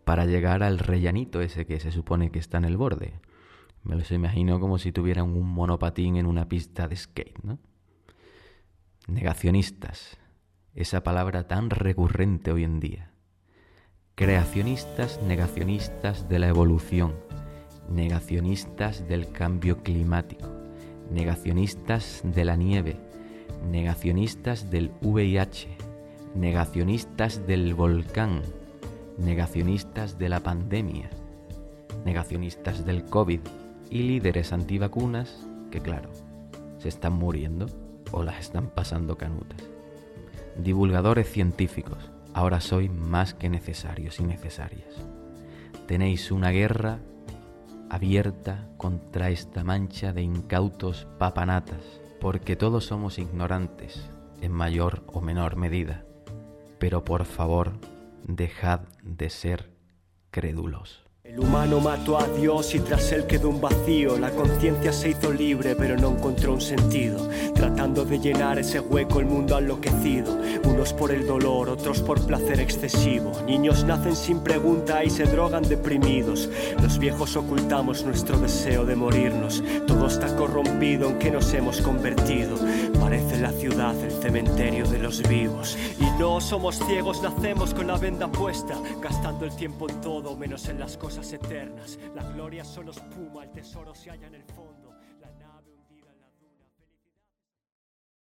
para llegar al rellanito ese que se supone que está en el borde. Me los imagino como si tuvieran un monopatín en una pista de skate, ¿no? Negacionistas, esa palabra tan recurrente hoy en día. Creacionistas, negacionistas de la evolución, negacionistas del cambio climático, negacionistas de la nieve, negacionistas del VIH, negacionistas del volcán, negacionistas de la pandemia, negacionistas del COVID y líderes antivacunas que, claro, se están muriendo o las están pasando canutas. Divulgadores científicos, ahora sois más que necesarios y necesarias. Tenéis una guerra abierta contra esta mancha de incautos papanatas, porque todos somos ignorantes, en mayor o menor medida. Pero por favor, dejad de ser crédulos. El humano mató a Dios y tras él quedó un vacío. La conciencia se hizo libre, pero no encontró un sentido. Tratando de llenar ese hueco, el mundo ha enloquecido. Unos por el dolor, otros por placer excesivo. Niños nacen sin pregunta y se drogan deprimidos. Los viejos ocultamos nuestro deseo de morirnos. Todo está corrompido en que nos hemos convertido. Parece la ciudad el cementerio de los vivos. Y no somos ciegos, nacemos con la venda puesta. Gastando el tiempo en todo, menos en las cosas eternas. La gloria solo espuma, el tesoro se halla en el fondo.